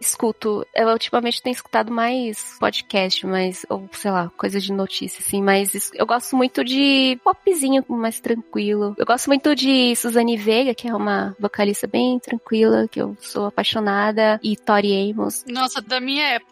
Escuto, eu ultimamente tenho escutado mais podcast, mas, ou sei lá, coisa de notícia, assim, mas eu gosto muito de popzinho mais tranquilo. Eu gosto muito de Suzane Vega, que é uma vocalista bem tranquila, que eu sou apaixonada, e Tori Amos. Nossa, da minha época.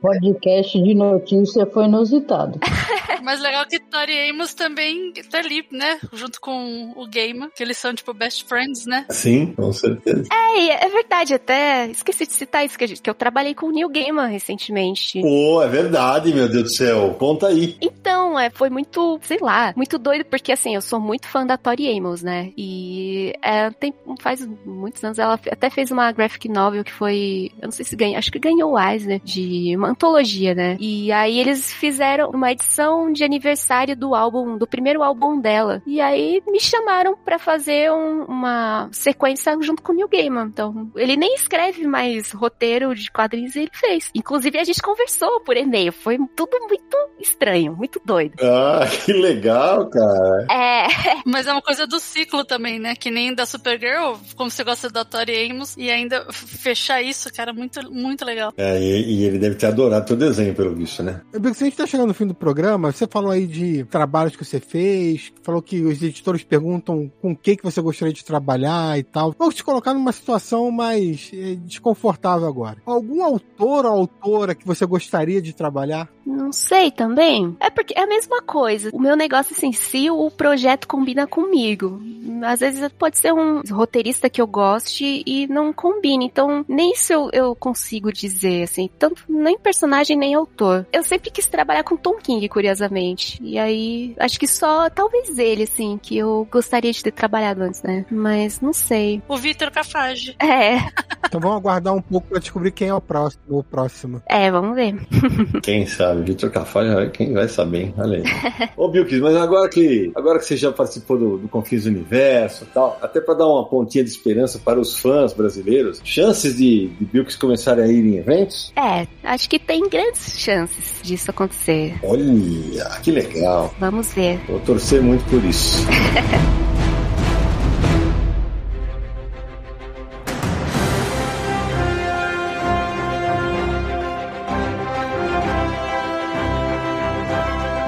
Podcast de notícia foi inusitado. Mas legal que Tori Amos também tá ali, né? Junto com o Gamer, que eles são, tipo, best friends, né? sim, com certeza. É, é verdade, até esqueci de citar isso, que, a gente- que eu trabalhei com o Neil Gaiman recentemente. Pô, é verdade, meu Deus do céu. Conta aí. Então, é, foi muito, sei lá, muito doido, porque assim, eu sou muito fã da Tori Amos, né? E é, tem, faz muitos anos ela até fez uma graphic novel que foi, eu não sei se ganhou, acho que ganhou o Eisner, de uma antologia, né? E aí eles fizeram uma edição de aniversário do álbum, do primeiro álbum dela. E aí me chamaram pra fazer um- uma sequência junto com o Neil Gaiman. Então, ele nem escreve mais roteiro de quadrinhos, ele fez. Inclusive, a gente conversou por e-mail. Foi tudo muito estranho, muito doido. Ah, que legal, cara. É, Mas é uma coisa do ciclo também, né? Que nem da Supergirl, como você gosta da Tori Amos, e ainda fechar isso, cara, muito, muito legal. É, e, e ele deve ter adorado teu desenho, pelo visto, né? Que se a gente tá chegando no fim do programa, você falou aí de trabalhos que você fez, falou que os editores perguntam com o que, que você gostaria de trabalhar e tal. Vou te colocar numa situação mais eh, desconfortável agora. Algum autor ou autora que você gostaria de trabalhar? Não sei também. É porque é a mesma coisa. O meu negócio assim, se o projeto combina comigo. Às vezes pode ser um roteirista que eu goste e não combine. Então, nem isso eu, eu consigo dizer, assim, tanto nem personagem nem autor. Eu sempre quis trabalhar com Tom King, curiosamente. E aí, acho que só talvez ele, assim, que eu gostaria de ter trabalhado antes, né? Mas não sei. O Vitor Cafage. É, Então vamos aguardar um pouco pra descobrir quem é o próximo. O próximo. é, vamos ver. Quem sabe? Vitor Cafalha, quem vai saber, hein? Olha aí. Ô, Bilkis, mas agora que, agora que você já participou do, do Confins do Universo e tal, até pra dar uma pontinha de esperança para os fãs brasileiros, chances de, de Bilkis começarem a ir em eventos? É, acho que tem grandes chances disso acontecer. Olha, que legal. Vamos ver. Vou torcer muito por isso.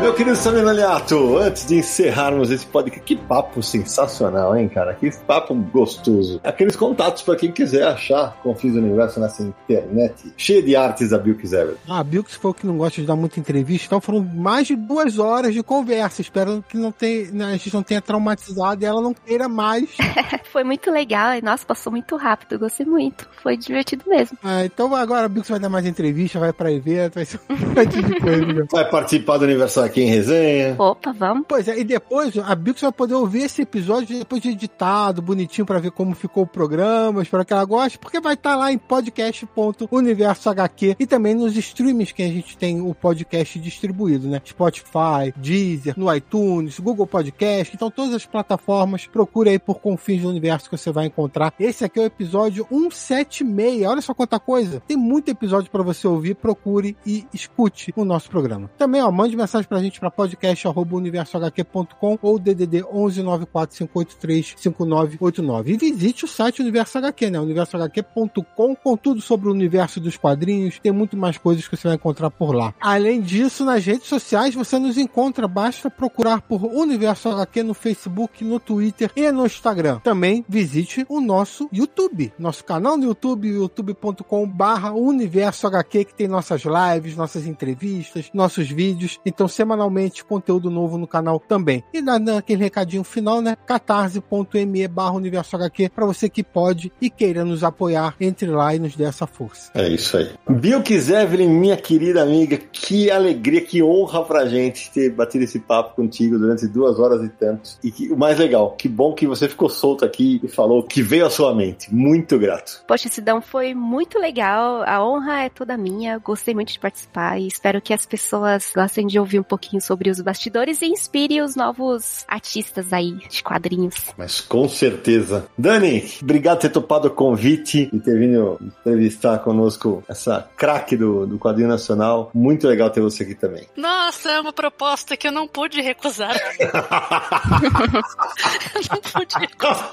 Meu querido Samir Aliato, antes de encerrarmos esse podcast, que papo sensacional, hein, cara? Que papo gostoso. Aqueles contatos para quem quiser achar Confis Universo nessa internet, cheia de artes da Bill Everett. Ah, a Bilks falou que não gosta de dar muita entrevista, então foram mais de duas horas de conversa. Espero que não tenha, a gente não tenha traumatizado e ela não queira mais. Foi muito legal. e, Nossa, passou muito rápido. Gostei muito. Foi divertido mesmo. Ah, então agora a Bilks vai dar mais entrevista, vai pra evento, vai ser um monte de coisa. né? Vai participar do aniversário HQ em resenha. Opa, vamos. Pois é, e depois a Bix vai poder ouvir esse episódio depois de editado, bonitinho, pra ver como ficou o programa. Espero que ela goste, porque vai estar lá em podcast.universohq e também nos streams que a gente tem o podcast distribuído, né? Spotify, Deezer, no iTunes, Google Podcast, então todas as plataformas. Procure aí por Confins do Universo que você vai encontrar. Esse aqui é o episódio 176. Olha só quanta coisa. Tem muito episódio para você ouvir. Procure e escute o nosso programa. Também, ó, mande mensagem pra gente para podcast@universohq.com ou DDD 11945835989 e visite o site Universo HQ, né? universohq.com com tudo sobre o universo dos quadrinhos. Tem muito mais coisas que você vai encontrar por lá. Além disso, nas redes sociais você nos encontra, basta procurar por Universo HQ no Facebook, no Twitter e no Instagram. Também visite o nosso YouTube, nosso canal no YouTube, youtube.com/barra Universo HQ, que tem nossas lives, nossas entrevistas, nossos vídeos. Então, semanalmente, conteúdo novo no canal também. E dando aquele recadinho final, né? catarse.me barra Universo HQ, para você que pode e queira nos apoiar, entre lá e nos dê essa força. É isso aí. Bilkis Evelyn, minha querida amiga, que alegria, que honra pra gente ter batido esse papo contigo durante duas horas e tanto. E que, o mais legal, que bom que você ficou solto aqui e falou que veio à sua mente. Muito grato. Poxa, Sidão, foi muito legal. A honra é toda minha. Gostei muito de participar e espero que as pessoas gostem de ouvir um pouquinho sobre os bastidores e inspire os novos artistas aí de quadrinhos. Mas com certeza. Dani, obrigado por ter topado o convite e ter vindo entrevistar conosco essa craque do, do quadrinho nacional. Muito legal ter você aqui também. Nossa, é uma proposta que eu não pude recusar. eu não pude recusar.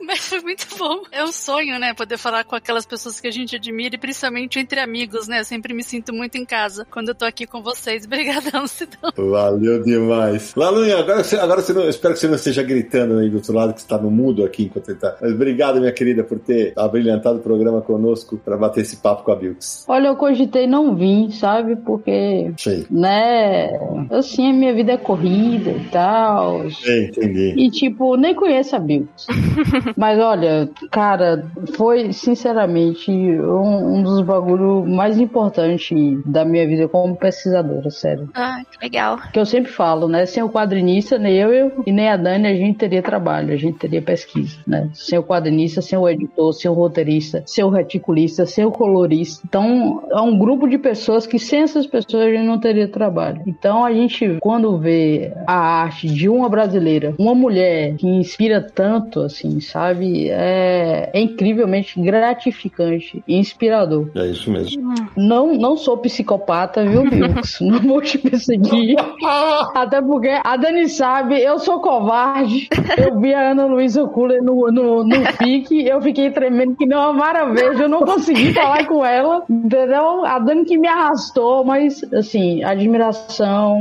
Mas foi muito bom. É um sonho, né? Poder falar com aquelas pessoas que a gente admira e principalmente entre amigos, né? Eu sempre me sinto muito em casa quando eu tô aqui com vocês. Obrigadão, Sidão. Valeu demais. Lalunha, agora, você, agora você não, eu espero que você não esteja gritando aí do outro lado, que está no mudo aqui enquanto ele tá. Mas obrigado, minha querida, por ter abrilhantado o programa conosco para bater esse papo com a Bilks. Olha, eu cogitei não vir, sabe? Porque, Sei. né? Assim, a minha vida é corrida e tal. Sei, entendi. E, tipo, nem conheço a Bilks. Mas olha, cara, foi sinceramente um, um dos bagulhos mais importantes da minha vida como pesquisadora, sério. Ah, que legal. Que eu sempre falo, né? Sem o quadrinista, nem eu, eu e nem a Dani, a gente teria trabalho, a gente teria pesquisa, né? Sem o quadrinista, sem o editor, sem o roteirista, sem o reticulista, sem o colorista. Então, é um grupo de pessoas que sem essas pessoas a gente não teria trabalho. Então, a gente, quando vê a arte de uma brasileira, uma mulher que inspira tanto, assim, sabe? É, é incrivelmente gratificante e inspirador. É isso mesmo. Não, não sou psicopata, viu, Não vou te perseguir. Até porque a Dani sabe, eu sou covarde. Eu vi a Ana Luísa Cooler no, no, no pique, eu fiquei tremendo que nem uma maravilha. Eu não consegui falar com ela, entendeu? A Dani que me arrastou, mas, assim, admiração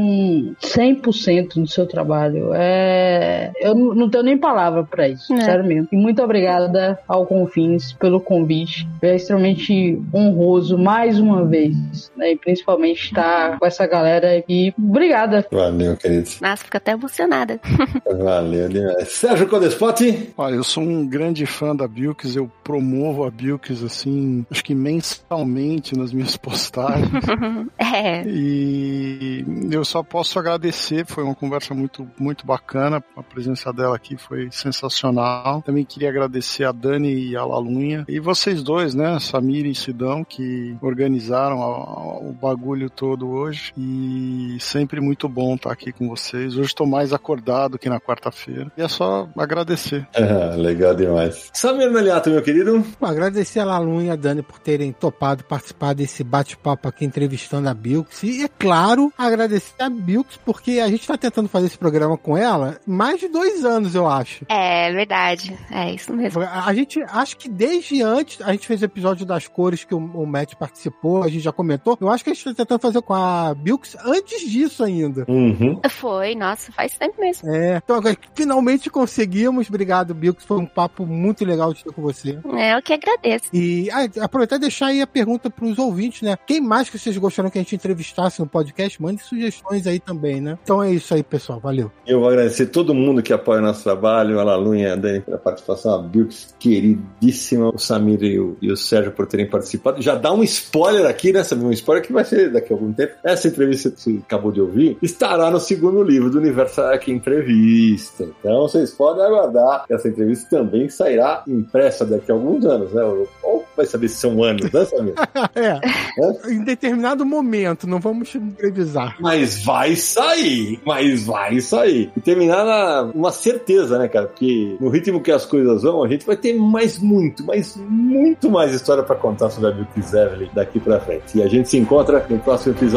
100% do seu trabalho. É... Eu não não tenho nem palavra pra isso, É. sério mesmo. E muito obrigada ao Confins pelo convite. É extremamente honroso mais uma vez, né? E principalmente estar com essa galera. E obrigada. Valeu, querido. Nossa, fico até emocionada. Valeu demais. Sérgio Codespot? Olha, eu sou um grande fã da Bilks, eu promovo a Bilks assim, acho que mensalmente nas minhas postagens. é. E eu só posso agradecer, foi uma conversa muito, muito bacana, a presença dela aqui foi sensacional. Também queria agradecer a Dani e a Lalunha. E vocês dois, né, Samir e Sidão, que organizaram o bagulho todo hoje. E sempre muito bom estar aqui com vocês. Hoje estou mais acordado que na quarta-feira. E é só agradecer. Ah, legal demais. Samir Meliato, meu querido. Agradecer a Lalu e a Dani por terem topado participar desse bate-papo aqui entrevistando a Bilks. E, é claro, agradecer a Bilks porque a gente tá tentando fazer esse programa com ela mais de dois anos, eu acho. É, verdade. É isso mesmo. A gente, acho que desde antes, a gente fez o episódio das cores que o, o Matt participou, a gente já comentou. Eu acho que a gente tá tentando fazer com a Bilks antes disso ainda. Uhum. Foi, nossa, faz tempo mesmo. É, então agora finalmente conseguimos. Obrigado, Bilks. Foi um papo muito legal de ter com você. É, eu que agradeço. E ah, aproveitar e deixar aí a pergunta pros ouvintes, né? Quem mais que vocês gostariam que a gente entrevistasse no podcast? Mande sugestões aí também, né? Então é isso aí, pessoal. Valeu. Eu vou agradecer todo mundo que apoia o nosso trabalho, a Brunha, Dani, pela participação, a Bilks, queridíssima, o Samir e o, e o Sérgio por terem participado. Já dá um spoiler aqui, né? Um spoiler que vai ser daqui a algum tempo. Essa entrevista que você acabou de ouvir estará no segundo livro do Universo aqui Entrevista. Então vocês podem aguardar. Essa entrevista também sairá impressa daqui a alguns anos, né? Ou vai saber se são anos, né, Samir? é. é. Em determinado momento, não vamos previsar. Mas vai sair, mas vai sair. E terminar na uma certeza, né, cara? Porque no ritmo que as coisas vão, a gente vai ter mais muito, mas muito mais história para contar sobre a Evelyn daqui pra frente. E a gente se encontra no próximo episódio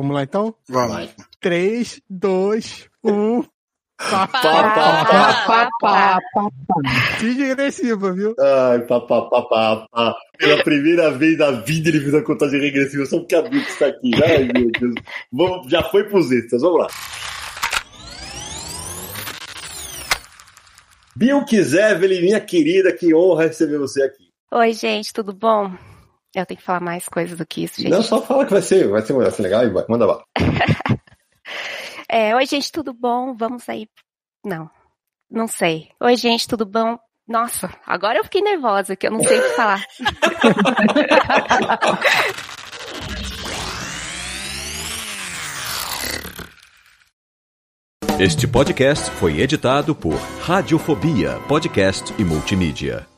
Vamos lá então? Vamos. 3, 2, 1. Pá, pá, pá, pá, pá, pá. Finge agressiva, viu? Ai, pá, pá, pá, pá, pá. Pela primeira vez na vida ele fez a contagem regressiva só porque a Bill está aqui. Ai, meu Deus. Vamos, já foi pros extras, vamos lá. Bill Evelyn, minha querida, que honra receber você aqui. Oi, gente, tudo bom? Eu tenho que falar mais coisas do que isso, gente. Não, só fala que vai ser, vai ser, vai ser legal e vai. Manda lá. É, Oi, gente, tudo bom? Vamos aí. Não, não sei. Oi, gente, tudo bom? Nossa, agora eu fiquei nervosa, que eu não sei o que falar. Este podcast foi editado por Radiofobia, podcast e multimídia.